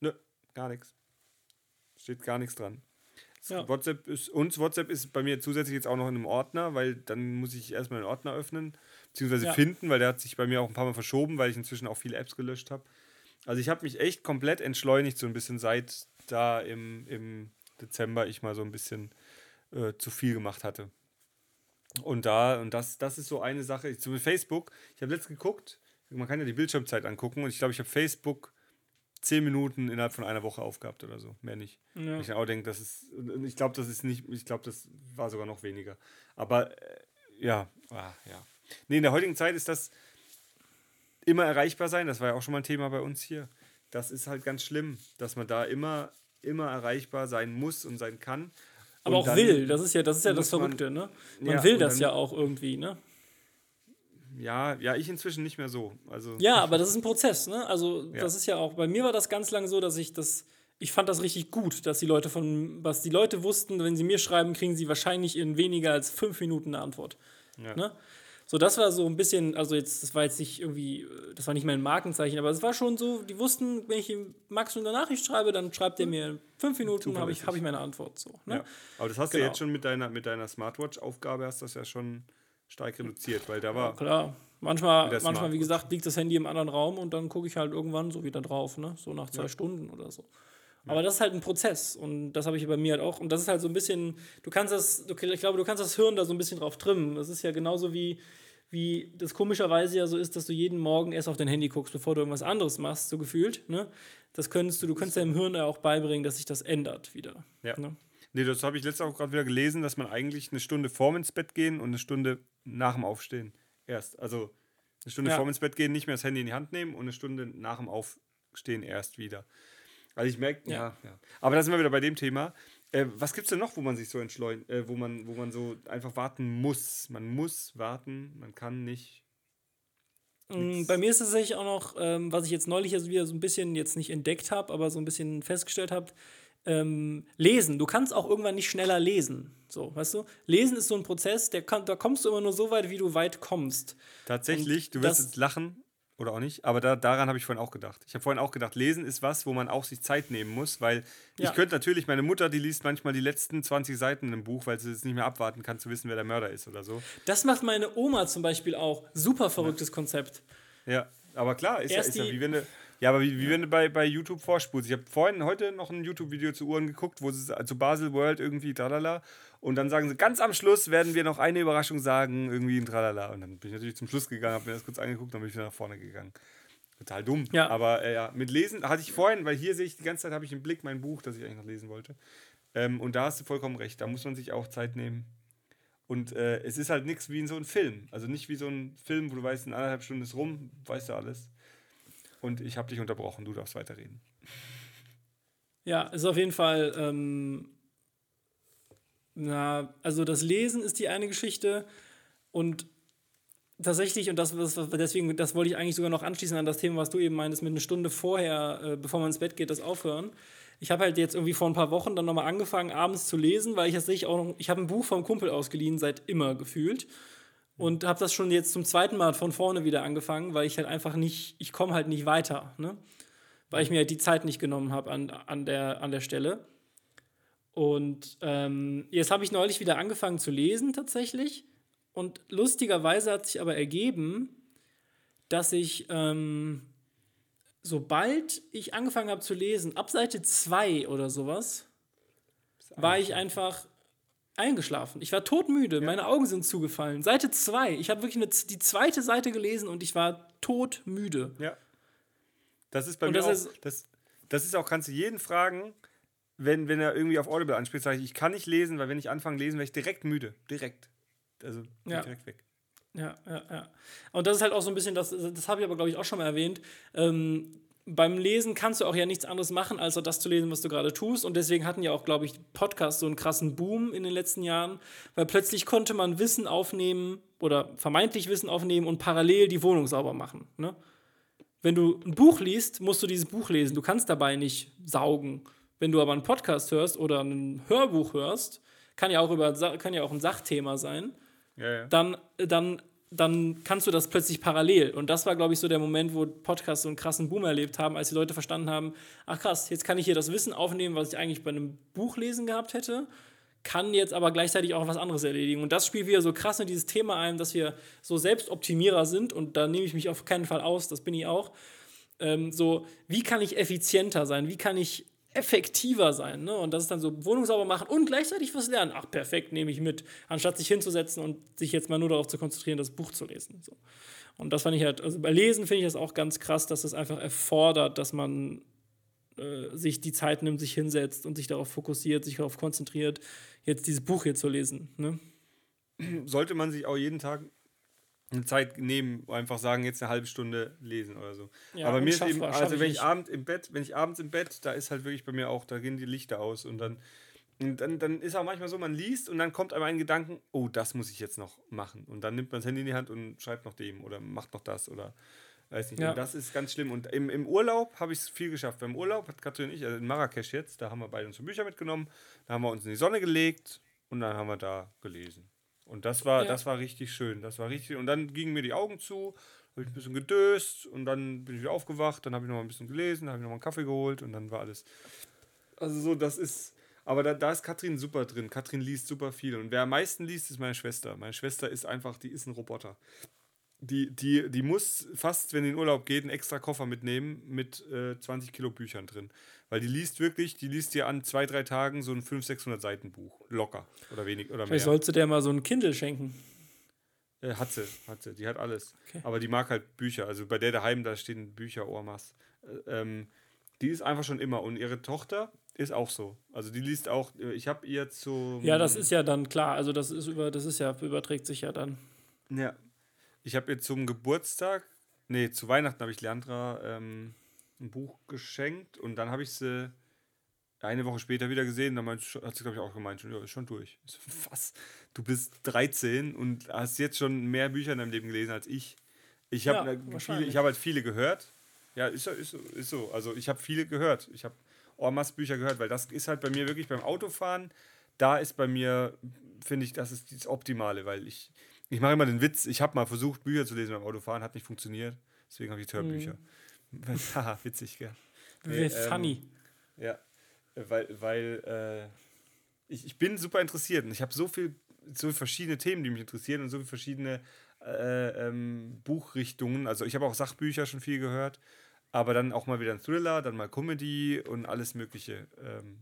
Nö, gar nichts. Steht gar nichts dran. Ja. WhatsApp ist, und WhatsApp ist bei mir zusätzlich jetzt auch noch in einem Ordner, weil dann muss ich erstmal den Ordner öffnen, beziehungsweise Ja. finden, weil der hat sich bei mir auch ein paar Mal verschoben, weil ich inzwischen auch viele Apps gelöscht habe. Also ich habe mich echt komplett entschleunigt, so ein bisschen seit da im, im Dezember ich mal so ein bisschen äh, zu viel gemacht hatte. Und da, und das, das ist so eine Sache. Ich, zu Facebook, ich habe letztens geguckt, man kann ja die Bildschirmzeit angucken und ich glaube, ich habe Facebook zehn Minuten innerhalb von einer Woche aufgehabt oder so, mehr nicht. Ja. Ich auch denke, das ist, ich glaube, das ist nicht, ich glaube, das war sogar noch weniger. Aber äh, ja, ah, ja. Nee, in der heutigen Zeit ist das immer erreichbar sein, das war ja auch schon mal ein Thema bei uns hier. Das ist halt ganz schlimm, dass man da immer, immer erreichbar sein muss und sein kann. Aber Und auch will, das ist ja das, ist ja das muss man- Verrückte, ne? Man Ja, will das ja auch irgendwie, ne? Ja, ja, ich inzwischen nicht mehr so. Also, Ja, aber das ist ein Prozess, ne? Also, Ja. das ist ja auch, bei mir war das ganz lang so, dass ich das, ich fand das richtig gut, dass die Leute von, was die Leute wussten, wenn sie mir schreiben, kriegen sie wahrscheinlich in weniger als fünf Minuten eine Antwort. Ja. Ne? So, das war so ein bisschen, also jetzt, das war jetzt nicht irgendwie, äh, das war nicht mein Markenzeichen, aber es war schon so, die wussten, wenn ich Max eine Nachricht schreibe, dann schreibt er mir in fünf Minuten, habe ich, hab ich meine Antwort. So, ne? Ja. Aber das hast du Genau. jetzt schon mit deiner, mit deiner Smartwatch-Aufgabe, hast du das ja schon stark reduziert, weil da war. Klar. Manchmal, manchmal, wie gesagt, liegt das Handy im anderen Raum und dann gucke ich halt irgendwann so wieder drauf, ne? So nach zwei Stunden oder so. Aber das ist halt ein Prozess und das habe ich bei mir halt auch. Und das ist halt so ein bisschen, du kannst das, du, ich glaube, du kannst das Hirn da so ein bisschen drauf trimmen. Das ist ja genauso wie, wie das komischerweise ja so ist, dass du jeden Morgen erst auf dein Handy guckst, bevor du irgendwas anderes machst, so gefühlt. Ne? Das könntest du, du kannst deinem Hirn ja auch beibringen, dass sich das ändert wieder. Ja. Ne? Nee, das habe ich letztes auch gerade wieder gelesen, dass man eigentlich eine Stunde vorm ins Bett gehen und eine Stunde nach dem Aufstehen erst. Also eine Stunde Ja. vorm ins Bett gehen, nicht mehr das Handy in die Hand nehmen und eine Stunde nach dem Aufstehen erst wieder. Also ich merke, ja. Ja. ja, Aber da sind wir wieder bei dem Thema. Äh, was gibt es denn noch, wo man sich so entschleunigt, äh, wo, man, wo man so einfach warten muss? Man muss warten, man kann nicht. Mm, Bei mir ist es tatsächlich auch noch, ähm, was ich jetzt neulich also wieder so ein bisschen jetzt nicht entdeckt habe, aber so ein bisschen festgestellt habe, ähm, lesen. Du kannst auch irgendwann nicht schneller lesen. So, weißt du? Lesen ist so ein Prozess, der kann, da kommst du immer nur so weit, wie du weit kommst. Tatsächlich, Und du wirst das- jetzt lachen, oder auch nicht. Aber da, daran habe ich vorhin auch gedacht. Ich habe vorhin auch gedacht, Lesen ist was, wo man auch sich Zeit nehmen muss, weil Ja. ich könnte natürlich, meine Mutter, die liest manchmal die letzten 20 Seiten in einem Buch, weil sie es nicht mehr abwarten kann, zu wissen, wer der Mörder ist oder so. Das macht meine Oma zum Beispiel auch. Super verrücktes Konzept. Ja, aber klar, ist, ja, ist ja wie wenn du. Ja, aber wie, wie wenn du bei, bei YouTube vorspulst. Ich habe vorhin heute noch ein YouTube-Video zu Uhren geguckt, wo sie zu Basel World irgendwie tralala. Und dann sagen sie, ganz am Schluss werden wir noch eine Überraschung sagen, irgendwie ein tralala. Und dann bin ich natürlich zum Schluss gegangen, habe mir das kurz angeguckt, dann bin ich wieder nach vorne gegangen. Total dumm. Ja. Aber äh, ja, mit Lesen hatte ich vorhin, weil hier sehe ich die ganze Zeit, habe ich im Blick mein Buch, das ich eigentlich noch lesen wollte. Ähm, und da hast du vollkommen recht, da muss man sich auch Zeit nehmen. Und äh, es ist halt nichts wie in so einem Film. Also nicht wie so ein Film, wo du weißt, in anderthalb Stunden ist rum, weißt du alles. Und ich habe dich unterbrochen, du darfst weiterreden. Ja, ist auf jeden Fall. Ähm, na, also das Lesen ist die eine Geschichte und tatsächlich, und das, das deswegen, das wollte ich eigentlich sogar noch anschließen an das Thema, was du eben meintest, mit einer Stunde vorher, äh, bevor man ins Bett geht, das aufhören. Ich habe halt jetzt irgendwie vor ein paar Wochen dann nochmal angefangen, abends zu lesen, weil ich tatsächlich auch ich habe ein Buch vom Kumpel ausgeliehen, seit immer gefühlt. Und habe das schon jetzt zum zweiten Mal von vorne wieder angefangen, weil ich halt einfach nicht, ich komme halt nicht weiter, ne? Weil ich mir halt die Zeit nicht genommen habe an, an, der, an der Stelle. Und ähm, jetzt habe ich neulich wieder angefangen zu lesen tatsächlich. Und lustigerweise hat sich aber ergeben, dass ich, ähm, sobald ich angefangen habe zu lesen, ab Seite 2 oder sowas, war ich einfach eingeschlafen. Ich war todmüde, meine Augen sind zugefallen. Seite 2, ich habe wirklich eine, die zweite Seite gelesen und ich war todmüde. Ja. Das ist bei Und mir das auch, ist- das, das ist auch, kannst du jeden fragen, wenn, wenn er irgendwie auf Audible anspricht, sage ich, ich kann nicht lesen, weil wenn ich anfange lesen, werde ich direkt müde. Direkt. Also Ja. direkt weg. Ja, ja, ja. Und das ist halt auch so ein bisschen, das, das habe ich aber, glaube ich, auch schon mal erwähnt. Ähm, beim Lesen kannst du auch ja nichts anderes machen, als das zu lesen, was du gerade tust. Und deswegen hatten ja auch, glaube ich, Podcasts so einen krassen Boom in den letzten Jahren, weil plötzlich konnte man Wissen aufnehmen oder vermeintlich Wissen aufnehmen und parallel die Wohnung sauber machen. Ne? Wenn du ein Buch liest, musst du dieses Buch lesen. Du kannst dabei nicht saugen. Wenn du aber einen Podcast hörst oder ein Hörbuch hörst, kann ja auch, über, kann ja auch ein Sachthema sein Ja, ja. dann, dann, dann kannst du das plötzlich parallel. Und das war, glaube ich, so der Moment, wo Podcasts so einen krassen Boom erlebt haben, als die Leute verstanden haben, ach krass, jetzt kann ich hier das Wissen aufnehmen, was ich eigentlich bei einem Buch lesen gehabt hätte, kann jetzt aber gleichzeitig auch was anderes erledigen. Und das spielt wieder so krass in dieses Thema ein, dass wir so Selbstoptimierer sind, und da nehme ich mich auf keinen Fall aus, das bin ich auch. Ähm, so, wie kann ich effizienter sein? Wie kann ich effektiver sein? Ne? Und das ist dann so Wohnung sauber machen und gleichzeitig was lernen. Ach, perfekt, nehme ich mit. Anstatt sich hinzusetzen und sich jetzt mal nur darauf zu konzentrieren, das Buch zu lesen. So. Und das fand ich halt, also bei Lesen finde ich das auch ganz krass, dass es einfach erfordert, dass man äh, sich die Zeit nimmt, sich hinsetzt und sich darauf fokussiert, sich darauf konzentriert, jetzt dieses Buch hier zu lesen. Ne? Sollte man sich auch jeden Tag eine Zeit nehmen, einfach sagen, jetzt eine halbe Stunde lesen oder so. Ja, Aber mir ist eben, also ich wenn ich nicht. abends im Bett, wenn ich abends im Bett, da ist halt wirklich bei mir auch, da gehen die Lichter aus und dann, und dann, dann ist auch manchmal so, man liest und dann kommt einem ein Gedanken, oh, das muss ich jetzt noch machen. Und dann nimmt man das Handy in die Hand und schreibt noch dem oder macht noch das oder weiß nicht. Ja. Das ist ganz schlimm. Und im, im Urlaub habe ich es viel geschafft. Beim Urlaub hat Katrin und ich, also in Marrakesch jetzt, da haben wir beide unsere Bücher mitgenommen, da haben wir uns in die Sonne gelegt und dann haben wir da gelesen. Und das war, Ja. das war richtig schön. Das war richtig. Und dann gingen mir die Augen zu, habe ich ein bisschen gedöst und dann bin ich wieder aufgewacht, dann habe ich noch mal ein bisschen gelesen, habe ich noch mal einen Kaffee geholt und dann war alles. Also so, das ist. Aber da, da ist Katrin super drin. Katrin liest super viel. Und wer am meisten liest, ist meine Schwester. Meine Schwester ist einfach, die ist ein Roboter. Die, die, die muss fast, wenn die in den Urlaub geht, einen extra Koffer mitnehmen mit äh, 20 Kilo Büchern drin. Weil die liest wirklich, die liest dir an zwei, drei Tagen so ein 500, 600 Seiten Buch. Locker. Oder wenig oder mehr. Vielleicht sollst du der mal so ein Kindle schenken. Äh, hat sie, hat sie, die hat alles. Okay. Aber die mag halt Bücher. Also bei der daheim, da stehen Bücher, Ohrmaß. Äh, ähm, die ist einfach schon immer. Und ihre Tochter ist auch so. Also die liest auch, äh, ich habe ihr zu. Ja, das ist ja dann klar. Also das ist über, das ist ja, überträgt sich ja dann. Ja. Ich habe ihr zum Geburtstag, nee, zu Weihnachten habe ich Leandra ähm, ein Buch geschenkt und dann habe ich sie eine Woche später wieder gesehen. Da meint, hat sie, glaube ich, auch gemeint, schon, ja, ist schon durch. So, was? Du bist 13 und hast jetzt schon mehr Bücher in deinem Leben gelesen als ich. Ich Ja, habe viele, wahrscheinlich. ich habe halt viele gehört. Ja, ist, so- ist, ist so. Also ich habe viele gehört. Ich habe Ormas Bücher gehört, weil das ist halt bei mir wirklich beim Autofahren. Da ist bei mir, finde ich, das ist das Optimale, weil ich, ich mache immer den Witz, ich habe mal versucht, Bücher zu lesen beim Autofahren, hat nicht funktioniert. Deswegen habe ich Hörbücher. Haha, witzig, gell? Nee, ähm, funny. Ja, weil, weil äh, ich, ich bin super interessiert und ich habe so viel, so viele verschiedene Themen, die mich interessieren und so viele verschiedene äh, ähm, Buchrichtungen. Also ich habe auch Sachbücher schon viel gehört, aber dann auch mal wieder ein Thriller, dann mal Comedy und alles Mögliche. Ähm,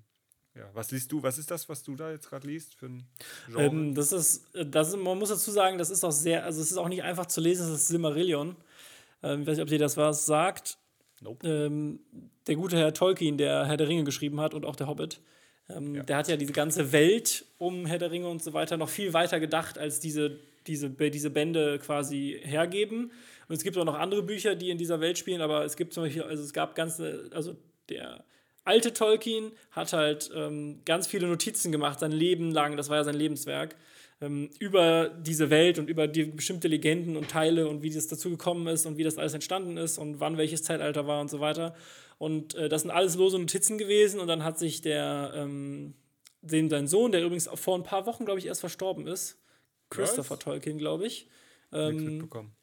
ja, was liest du? Was ist das, was du da jetzt gerade liest für ein Genre? Ähm, das ist, äh, das man muss dazu sagen, das ist auch sehr, also es ist auch nicht einfach zu lesen, das ist Silmarillion. Ähm, ich weiß nicht, ob dir das was sagt. Nope. Ähm, der gute Herr Tolkien, der Herr der Ringe geschrieben hat und auch der Hobbit, ähm, der hat ja diese ganze Welt um Herr der Ringe und so weiter noch viel weiter gedacht, als diese, diese, diese Bände quasi hergeben. Und es gibt auch noch andere Bücher, die in dieser Welt spielen, aber es gibt zum Beispiel, also es gab ganze, also der alte Tolkien hat halt ähm, ganz viele Notizen gemacht, sein Leben lang, das war ja sein Lebenswerk, ähm, über diese Welt und über die bestimmte Legenden und Teile und wie das dazu gekommen ist und wie das alles entstanden ist und wann welches Zeitalter war und so weiter. Und äh, das sind alles lose Notizen gewesen und dann hat sich der, ähm, dem sein Sohn, der übrigens vor ein paar Wochen, glaube ich, erst verstorben ist, Christopher Was? Tolkien, glaube ich, ähm, mitbekommen.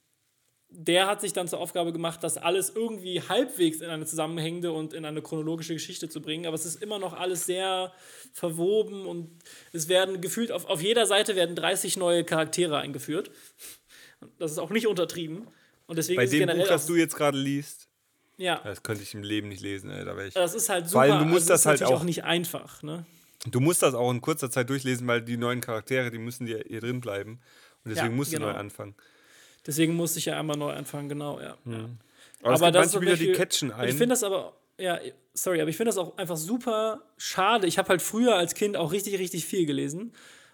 Der hat sich dann zur Aufgabe gemacht, das alles irgendwie halbwegs in eine zusammenhängende und in eine chronologische Geschichte zu bringen. Aber es ist immer noch alles sehr verwoben und es werden gefühlt, auf, auf jeder Seite werden 30 neue Charaktere eingeführt. Das ist auch nicht untertrieben. Und deswegen Bei dem generell Buch, das du jetzt gerade liest, ja, das könnte ich im Leben nicht lesen, ey, da ich. das ist halt super. Allem, du musst also das ist halt auch- nicht einfach. Ne? Du musst das auch in kurzer Zeit durchlesen, weil die neuen Charaktere, die müssen hier drin bleiben. Und deswegen Ja, musst du genau. neu anfangen. Deswegen musste ich ja einmal neu anfangen, genau, ja. ja. Aber, Aber das manche Bücher, die catchen ein. Ich finde das aber, ja, sorry, aber ich finde das auch einfach super schade. Ich habe halt früher als Kind auch richtig, richtig viel gelesen.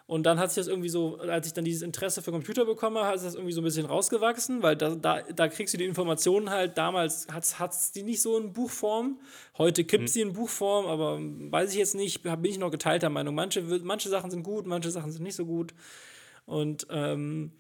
Und dann hat sich das irgendwie so, als ich dann dieses Interesse für Computer bekomme, hat sich das irgendwie so ein bisschen rausgewachsen, weil da, da, da kriegst du die Informationen halt, damals hat es die nicht so in Buchform. Heute gibt es sie in Buchform, aber weiß ich jetzt nicht, bin ich noch geteilter Meinung. Manche, manche Sachen sind gut, manche Sachen sind nicht so gut. Und ähm,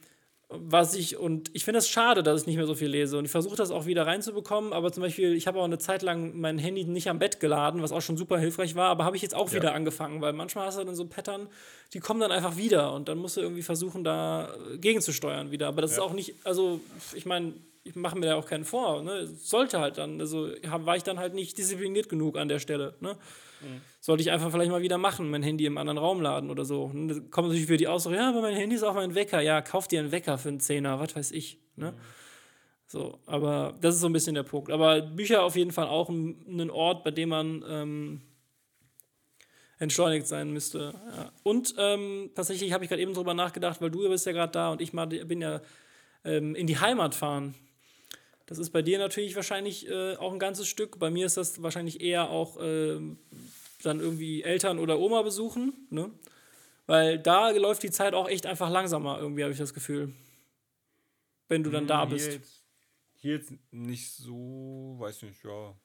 was ich, und ich finde es schade, dass ich nicht mehr so viel lese. Und ich versuche das auch wieder reinzubekommen, aber zum Beispiel, ich habe auch eine Zeit lang mein Handy nicht am Bett geladen, was auch schon super hilfreich war, aber habe ich jetzt auch wieder angefangen, weil manchmal hast du dann so Pattern, die kommen dann einfach wieder und dann musst du irgendwie versuchen, da äh, gegenzusteuern wieder. Aber das ist auch nicht, also ich meine, ich mache mir da auch keinen vor. Ne? Sollte halt dann, also war ich dann halt nicht diszipliniert genug an der Stelle. Ne? Sollte ich einfach vielleicht mal wieder machen, mein Handy im anderen Raum laden oder so. Und dann kommt natürlich für die Aussage, ja, aber mein Handy ist auch mein Wecker. Ja, kauf dir einen Wecker für einen Zehner, was weiß ich. Ne? So, aber das ist so ein bisschen der Punkt. Aber Bücher auf jeden Fall auch ein, ein Ort, bei dem man ähm, entschleunigt sein müsste. Ja. Und ähm, tatsächlich habe ich gerade eben drüber nachgedacht, weil du bist ja gerade da und ich mal, bin ja ähm, in die Heimat fahren. Das ist bei dir natürlich wahrscheinlich äh, auch ein ganzes Stück. Bei mir ist das wahrscheinlich eher auch ähm, dann irgendwie Eltern oder Oma besuchen, ne? Weil da läuft die Zeit auch echt einfach langsamer, irgendwie habe ich das Gefühl. Wenn du dann da Hm, bist. Hier jetzt, hier jetzt nicht so, weiß nicht, ja.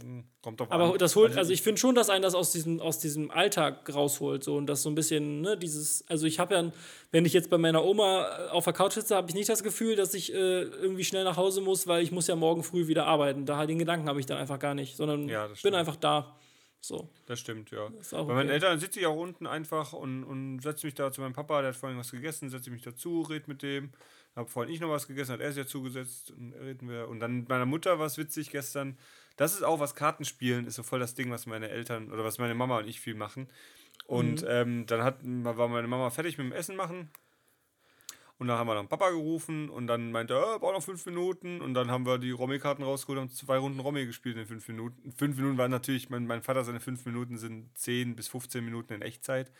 Hm, Kommt drauf Aber an. das holt, also ich finde schon, dass einen das aus diesem, aus diesem Alltag rausholt. So, und das so ein bisschen, ne, dieses, also ich habe ja, wenn ich jetzt bei meiner Oma äh, auf der Couch sitze, habe ich nicht das Gefühl, dass ich äh, irgendwie schnell nach Hause muss, weil ich muss ja morgen früh wieder arbeiten. Da den Gedanken habe ich dann einfach gar nicht, sondern Ja, bin einfach da. So. Das stimmt, ja. Bei meinen okay. Eltern sitze ich auch unten einfach und, und setze mich da zu meinem Papa, der hat vorhin was gegessen, setze mich dazu, red mit dem. Hab vorhin ich noch was gegessen, hat er sich dazugesetzt und reden wir. Und dann mit meiner Mutter war es witzig gestern. Das ist auch was Kartenspielen, ist so voll das Ding, was meine Eltern oder was meine Mama und ich viel machen. Und ähm, dann hat, war meine Mama fertig mit dem Essen machen. Und dann haben wir dann Papa gerufen und dann meinte er, äh, braucht noch fünf Minuten. Und dann haben wir die Romy-Karten rausgeholt und zwei Runden Romy gespielt in fünf Minuten. Fünf Minuten waren natürlich, mein, mein Vater seine fünf Minuten sind 10 bis 15 Minuten in Echtzeit.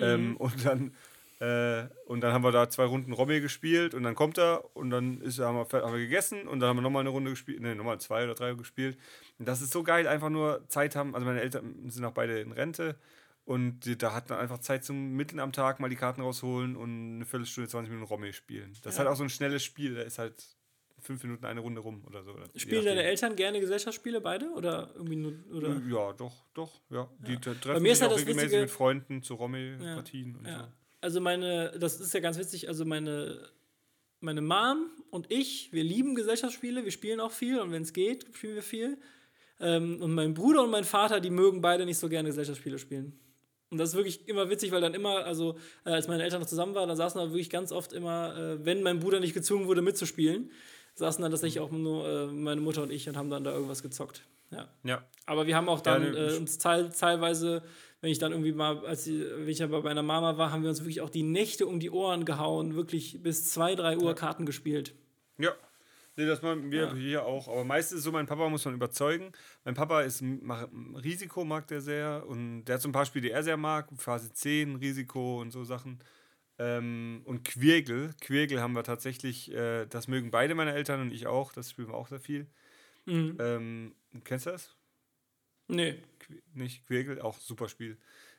Ähm, und dann äh, und dann haben wir da zwei Runden Romy gespielt und dann kommt er und dann ist, haben, wir, haben wir gegessen und dann haben wir nochmal eine Runde gespielt, ne, nochmal zwei oder drei gespielt. Und das ist so geil, einfach nur Zeit haben. Also meine Eltern sind auch beide in Rente und die, da hat man einfach Zeit zum Mitten am Tag mal die Karten rausholen und eine Viertelstunde, 20 Minuten Romy spielen. Das ist Ja. halt auch so ein schnelles Spiel, da ist halt fünf Minuten eine Runde rum oder so. Oder Spielen deine. Eltern gerne Gesellschaftsspiele, beide? Oder irgendwie nur. Oder? Ja, doch, doch, ja. Die tre- treffen mir ist sich halt auch das regelmäßig Witzige- mit Freunden zu Romy-Partien und Ja. so. Also meine, das ist ja ganz witzig, also meine, meine Mom und ich, wir lieben Gesellschaftsspiele, wir spielen auch viel und wenn es geht, spielen wir viel. Ähm, und mein Bruder und mein Vater, die mögen beide nicht so gerne Gesellschaftsspiele spielen. Und das ist wirklich immer witzig, weil dann immer, also äh, als meine Eltern noch zusammen waren, dann saßen da wirklich ganz oft immer, äh, wenn mein Bruder nicht gezwungen wurde mitzuspielen, saßen dann tatsächlich auch nur äh, meine Mutter und ich und haben dann da irgendwas gezockt. Ja. Ja. Aber wir haben auch dann Ja, ne, äh, uns teil, teilweise, wenn ich dann irgendwie mal, als ich, wenn ich ja bei meiner Mama war, haben wir uns wirklich auch die Nächte um die Ohren gehauen, wirklich bis 2, 3 Uhr Karten gespielt. Ja. Nee, das machen wir Ja. hier auch. Aber meistens ist so, mein Papa muss man überzeugen. Mein Papa ist Risiko, mag der sehr. Und der hat so ein paar Spiele, die er sehr mag. Phase 10, Risiko und so Sachen. Ähm, und Quirgel. Quirgel haben wir tatsächlich, äh, das mögen beide meine Eltern und ich auch. Das spielen wir auch sehr viel. Mhm. Ähm, kennst du das? Nee. Nicht Quirgel, auch super Spiel.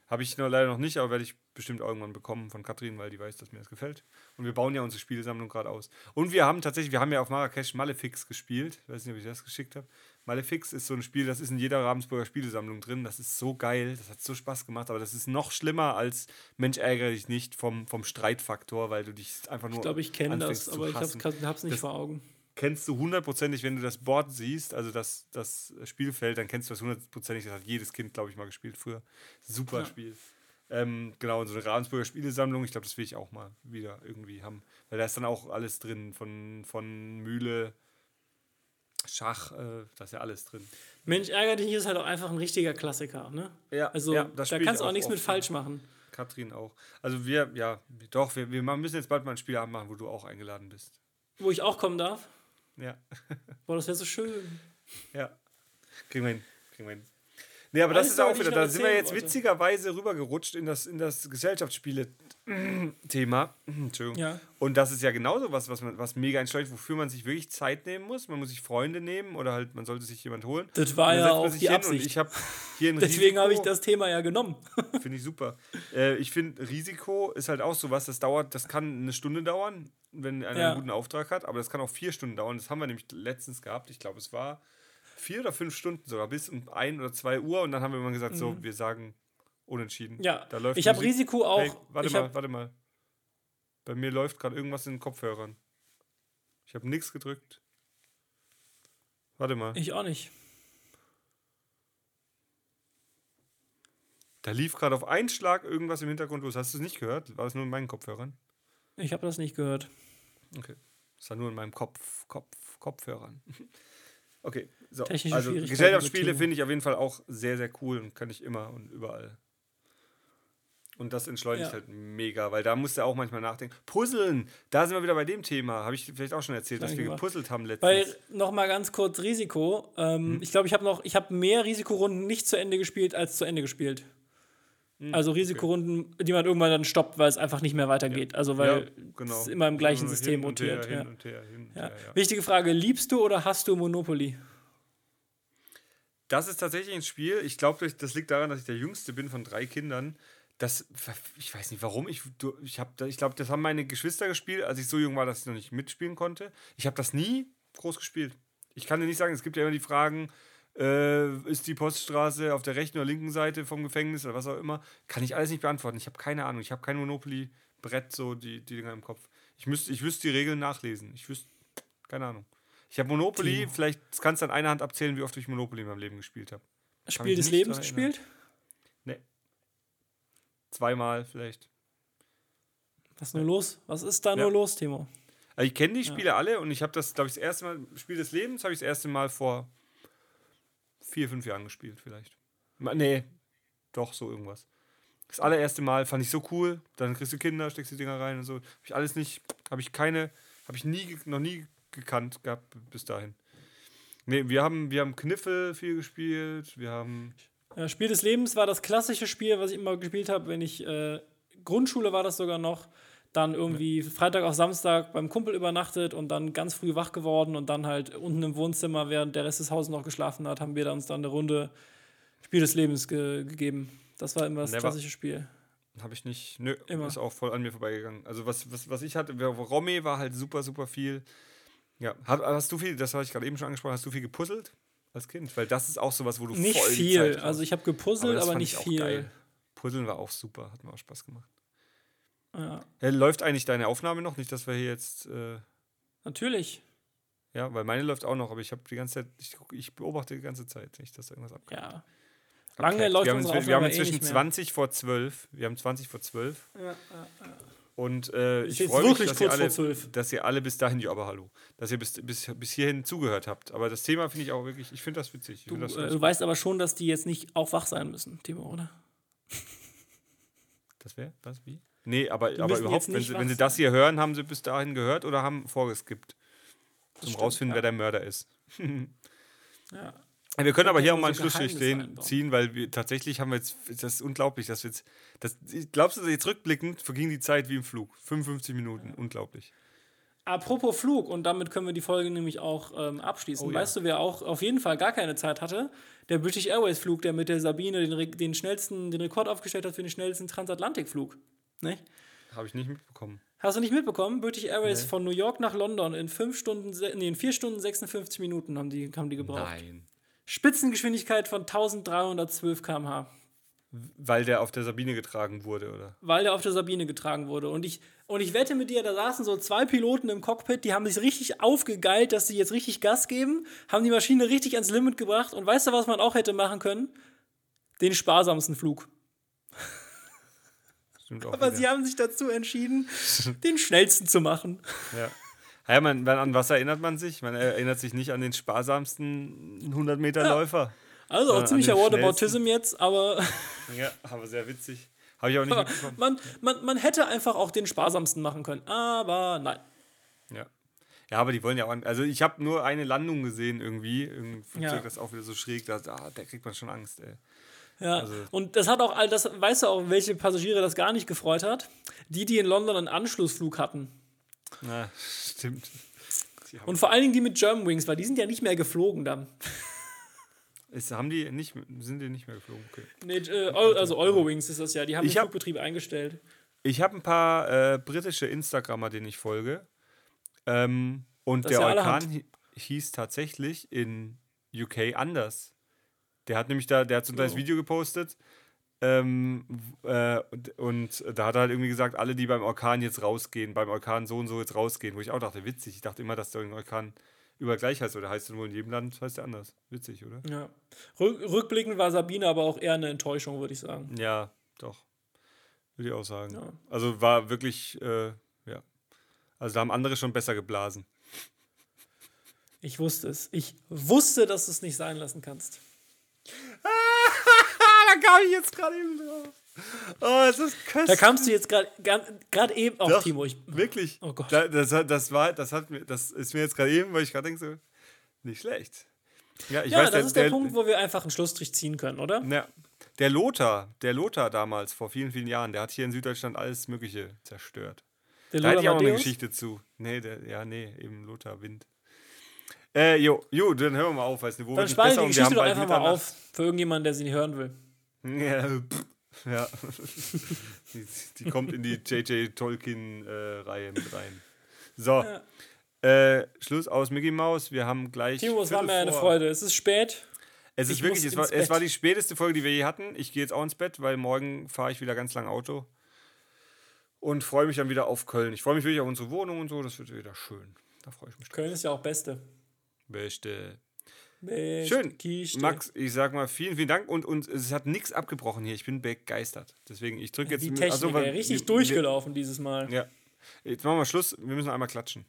Habe ich noch leider noch nicht, aber werde ich bestimmt irgendwann bekommen von Katrin, weil die weiß, dass mir das gefällt. Und wir bauen ja unsere Spielesammlung gerade aus. Und wir haben tatsächlich, wir haben ja auf Marrakesch Malefix gespielt. Ich weiß nicht, ob ich das geschickt habe. Malefix ist so ein Spiel, das ist in jeder Ravensburger Spielesammlung drin. Das ist so geil, das hat so Spaß gemacht, aber das ist noch schlimmer als Mensch ärgere dich nicht vom, vom Streitfaktor, weil du dich einfach nur. Ich glaube, ich kenne das, aber ich habe es nicht Das- vor Augen. Kennst du hundertprozentig, wenn du das Board siehst, also das, das Spielfeld, dann kennst du das hundertprozentig. Das hat jedes Kind, glaube ich, mal gespielt früher. Super Ja. Spiel. Ähm, genau, und so eine Ravensburger Spielesammlung, ich glaube, das will ich auch mal wieder irgendwie haben. Weil da ist dann auch alles drin, von, von Mühle, Schach, äh, da ist ja alles drin. Mensch, ärger dich ist halt auch einfach ein richtiger Klassiker, ne? Ja, Also ja, da kannst du auch auch nichts mit falsch machen. Katrin auch. Also wir, ja, doch, wir, wir müssen jetzt bald mal ein Spiel machen, wo du auch eingeladen bist. Wo ich auch kommen darf. Ja, Boah, das wäre so schön. ja. Kriegen wir hin. Kriegen wir hin. Nee, aber das ist auch wieder, da sind wir jetzt wollte. witzigerweise rübergerutscht in das, in das Gesellschaftsspiele-Thema. Entschuldigung. Ja. Und das ist ja genauso was, was, man, was mega entschleunigt, wofür man sich wirklich Zeit nehmen muss. Man muss sich Freunde nehmen oder halt, man sollte sich jemand holen. Das war ja auch die Absicht. Ich habe hier ein Deswegen habe ich das Thema ja genommen. Finde ich super. Äh, ich finde, Risiko ist halt auch sowas, das dauert, das kann eine Stunde dauern, wenn einer Ja. einen guten Auftrag hat, aber das kann auch vier Stunden dauern. Das haben wir nämlich letztens gehabt. Ich glaube, es war vier oder fünf Stunden sogar, bis um ein oder zwei Uhr und dann haben wir immer gesagt, so, wir sagen unentschieden. Mhm. Ja, da läuft ich habe. Risiko auch. Hey, warte mal, warte mal. Bei mir läuft gerade irgendwas in den Kopfhörern. Ich habe nichts gedrückt. Warte mal. ich auch nicht. Da lief gerade auf einen Schlag irgendwas im Hintergrund los. Hast du es nicht gehört? War das nur in meinen Kopfhörern? Ich habe das nicht gehört. Okay. Das war nur in meinem Kopf, Kopf, Kopfhörern. Okay, so. Technische Also Gesellschaftsspiele finde ich auf jeden Fall auch sehr, sehr cool und kann ich immer und überall. Und das entschleunigt Ja. halt mega, weil da musst du auch manchmal nachdenken. Puzzeln, da sind wir wieder bei dem Thema. Habe ich vielleicht auch schon erzählt, dass Lange wir gemacht. gepuzzelt haben letztens. Weil, nochmal ganz kurz Risiko. Ähm, Hm. Ich glaube, ich habe noch, ich habe mehr Risikorunden nicht zu Ende gespielt, als zu Ende gespielt. Hm, Also Risikorunden, die man irgendwann dann stoppt, weil es einfach nicht mehr weitergeht. Also weil ja, genau. es immer im gleichen System rotiert. Her, ja. her, Ja. her, ja. Wichtige Frage: Liebst du oder hast du Monopoly? Das ist tatsächlich ein Spiel. Ich glaube, das liegt daran, dass ich der Jüngste bin von drei Kindern. Das, ich weiß nicht warum. Ich, ich, hab ich glaube, das haben meine Geschwister gespielt, als ich so jung war, dass ich noch nicht mitspielen konnte. Ich habe das nie groß gespielt. Ich kann dir nicht sagen, es gibt ja immer die Fragen, äh, ist die Poststraße auf der rechten oder linken Seite vom Gefängnis oder was auch immer. Kann ich alles nicht beantworten. Ich habe keine Ahnung. Ich habe kein Monopoly-Brett, so die, die Dinger im Kopf. Ich, müsst, ich wüsste die Regeln nachlesen. Ich wüsste, keine Ahnung. Ich habe Monopoly, Timo. vielleicht kannst du an einer Hand abzählen, wie oft ich Monopoly in meinem Leben gespielt habe. Spiel des Lebens gespielt? Zweimal vielleicht. Was ist nur los? Was ist da Ja. nur los, Timo? Also ich kenne die Spiele alle und ich habe das, glaube ich, das erste Mal, Spiel des Lebens habe ich das erste Mal vor vier, fünf Jahren gespielt, vielleicht. Nee, doch, so irgendwas. Das allererste Mal fand ich so cool, dann kriegst du Kinder, steckst die Dinger rein und so. Habe ich alles nicht, habe ich keine, habe ich nie, noch nie gekannt gehabt bis dahin. Nee, wir haben, wir haben Kniffel viel gespielt, wir haben, Spiel des Lebens war das klassische Spiel, was ich immer gespielt habe, wenn ich äh, Grundschule war das sogar noch. Dann irgendwie Freitag auf Samstag beim Kumpel übernachtet und dann ganz früh wach geworden und dann halt unten im Wohnzimmer, während der Rest des Hauses noch geschlafen hat, haben wir dann uns dann eine Runde Spiel des Lebens ge gegeben. Das war immer das Never. klassische Spiel. Habe ich nicht. Nö, Immer. ist auch voll an mir vorbeigegangen. Also was, was, was ich hatte, Romy war halt super, super viel. Ja, hast, hast du viel, das habe ich gerade eben schon angesprochen, hast du viel gepuzzelt als Kind? Weil das ist auch sowas, wo du Nicht voll viel. Also ich habe gepuzzelt, aber, fand nicht viel. geil. Puzzeln war auch super, hat mir auch Spaß gemacht. Ja, Äh, läuft eigentlich deine Aufnahme noch? Nicht, dass wir hier jetzt, äh, natürlich. ja, weil meine läuft auch noch, aber ich habe die ganze Zeit, ich, ich beobachte die ganze Zeit nicht, dass da irgendwas abgeht. Ja. Lange Abkackt. läuft wir haben, unsere inzwischen- wir haben Aufnahme eh inzwischen mehr. 20 vor 12. Wir haben 20 vor 12. Ja, ja, ja. Und äh, ich freue mich, dass ihr, alle, dass ihr alle bis dahin, ja, aber hallo, dass ihr bis, bis, bis hierhin zugehört habt. Aber das Thema finde ich auch wirklich, ich finde das witzig. Du, das äh, du weißt aber schon, dass die jetzt nicht auch wach sein müssen, Timo, oder? das wäre, was, wie? Nee, aber, aber überhaupt, wenn sie, wenn sie das hier hören, haben sie bis dahin gehört oder haben vorgeskippt. Zum stimmt, rausfinden, ja. wer der Mörder ist. Ja. Ja, Wir können aber hier auch mal einen Schlussstrich ziehen, weil wir tatsächlich haben wir jetzt, das ist unglaublich, dass wir jetzt, das, glaubst du, jetzt rückblickend verging die Zeit wie im Flug? 55 Minuten, unglaublich. Apropos Flug, und damit können wir die Folge nämlich auch ähm, abschließen. Oh ja. Weißt du, wer auch auf jeden Fall gar keine Zeit hatte? Der British Airways Flug, der mit der Sabine den, den schnellsten, den Rekord aufgestellt hat für den schnellsten Transatlantikflug. Nicht? Habe ich nicht mitbekommen. Hast du nicht mitbekommen? British Airways von New York nach London in 5 Stunden, nee, in 4 Stunden 56 Minuten haben die, haben die gebraucht. Nein. Spitzengeschwindigkeit von 1312 km/h. Weil der auf der Sabine getragen wurde, oder? weil der auf der Sabine getragen wurde. Und ich, und ich wette mit dir, da saßen so zwei Piloten im Cockpit, die haben sich richtig aufgegeilt, dass sie jetzt richtig Gas geben, haben die Maschine richtig ans Limit gebracht. Und weißt du, was man auch hätte machen können? Den sparsamsten Flug. Stimmt auch Aber wieder. sie haben sich dazu entschieden, den schnellsten zu machen. Ja. Ja, man, man, an was erinnert man sich? Man erinnert sich nicht an den sparsamsten 100 Meter Läufer. Also auch ziemlicher Whataboutism jetzt, aber Ja, aber sehr witzig. Habe ich auch nicht mitbekommen. man, man, man hätte einfach auch den sparsamsten machen können. Aber nein. Ja. Ja, aber die wollen ja auch. Also, ich habe nur eine Landung gesehen irgendwie. Irgendein Flugzeug, Ja. das auch wieder so schräg. Da, ah, da kriegt man schon Angst, ey. Ja, Also- und das hat auch all das, weißt du auch, welche Passagiere das gar nicht gefreut hat? Die, die in London einen Anschlussflug hatten. Na, stimmt. Und vor allen Dingen die mit Germanwings, weil die sind ja nicht mehr geflogen dann. ist, haben die nicht, sind die nicht mehr geflogen? Okay. Nee, äh, also Eurowings ist das ja, die haben Ich den hab- Flugbetrieb eingestellt. Ich habe ein paar äh, britische Instagrammer, denen ich folge. Ähm, und Das der ja Orkan hieß tatsächlich in UK anders. Der hat nämlich da, der hat so ein kleines. Video gepostet. Ähm, äh, und, und da hat er halt irgendwie gesagt, alle, die beim Orkan jetzt rausgehen, beim Orkan so und so jetzt rausgehen, wo ich auch dachte, witzig. Ich dachte immer, dass der Orkan überall gleich heißt, oder heißt er nur in jedem Land, heißt er anders. Witzig, oder? Ja. Rück, rückblickend war Sabine aber auch eher eine Enttäuschung, würde ich sagen. Ja, doch. Würde ich auch sagen. Ja. Also war wirklich, äh, ja. Also da haben andere schon besser geblasen. Ich wusste es. Ich wusste, dass du es nicht sein lassen kannst. da kam ich jetzt gerade eben drauf. Oh, es ist köstlich. Da kamst du jetzt gerade eben auf, Doch, Timo. Ich, Wirklich. Oh Gott. Da, das, das, war, das, hat mir, das ist mir jetzt gerade eben, weil ich gerade denke, so, nicht schlecht. Ja, ich ja, weiß, das ist der, Punkt, wo wir einfach einen Schlussstrich ziehen können, oder? Ja, der Lothar, der Lothar damals, vor vielen, vielen Jahren, der hat hier in Süddeutschland alles Mögliche zerstört. Der Da hätte ich auch noch eine Matthäus? Geschichte zu. Nee, der, ja, nee, eben Lothar Wind. Äh, jo, jo, dann hören wir mal auf, weil das Niveau Dann spann die Geschichte doch einfach mal auf für irgendjemanden, der sie nicht hören will. Ja, pff, ja. die, die kommt in die J.J. Tolkien-Reihe mit rein. So, äh, Schluss aus Mickey Mouse. Wir haben gleich. Timo, es war mir eine vor. Freude. Es ist spät. Es ist Ich wirklich, es war, es war die späteste Folge, die wir je hatten. Ich gehe jetzt auch ins Bett, weil morgen fahre ich wieder ganz lang Auto. Und freue mich dann wieder auf Köln. Ich freue mich wirklich auf unsere Wohnung und so. Das wird wieder schön. Da freue ich mich drauf. Köln ist ja auch Beste. Beste. Beste Schön. Kiste. Max, ich sag mal vielen, vielen Dank und, und es hat nichts abgebrochen hier. Ich bin begeistert. Deswegen, ich drücke jetzt Die Technik, also, weil- richtig wir- durchgelaufen dieses Mal. Ja. Jetzt machen wir Schluss. Wir müssen einmal klatschen.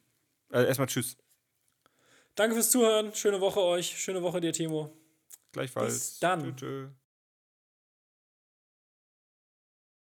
Äh, erstmal Tschüss. Danke fürs Zuhören. Schöne Woche euch. Schöne Woche dir, Timo. Gleichfalls. Bis dann. Tschö.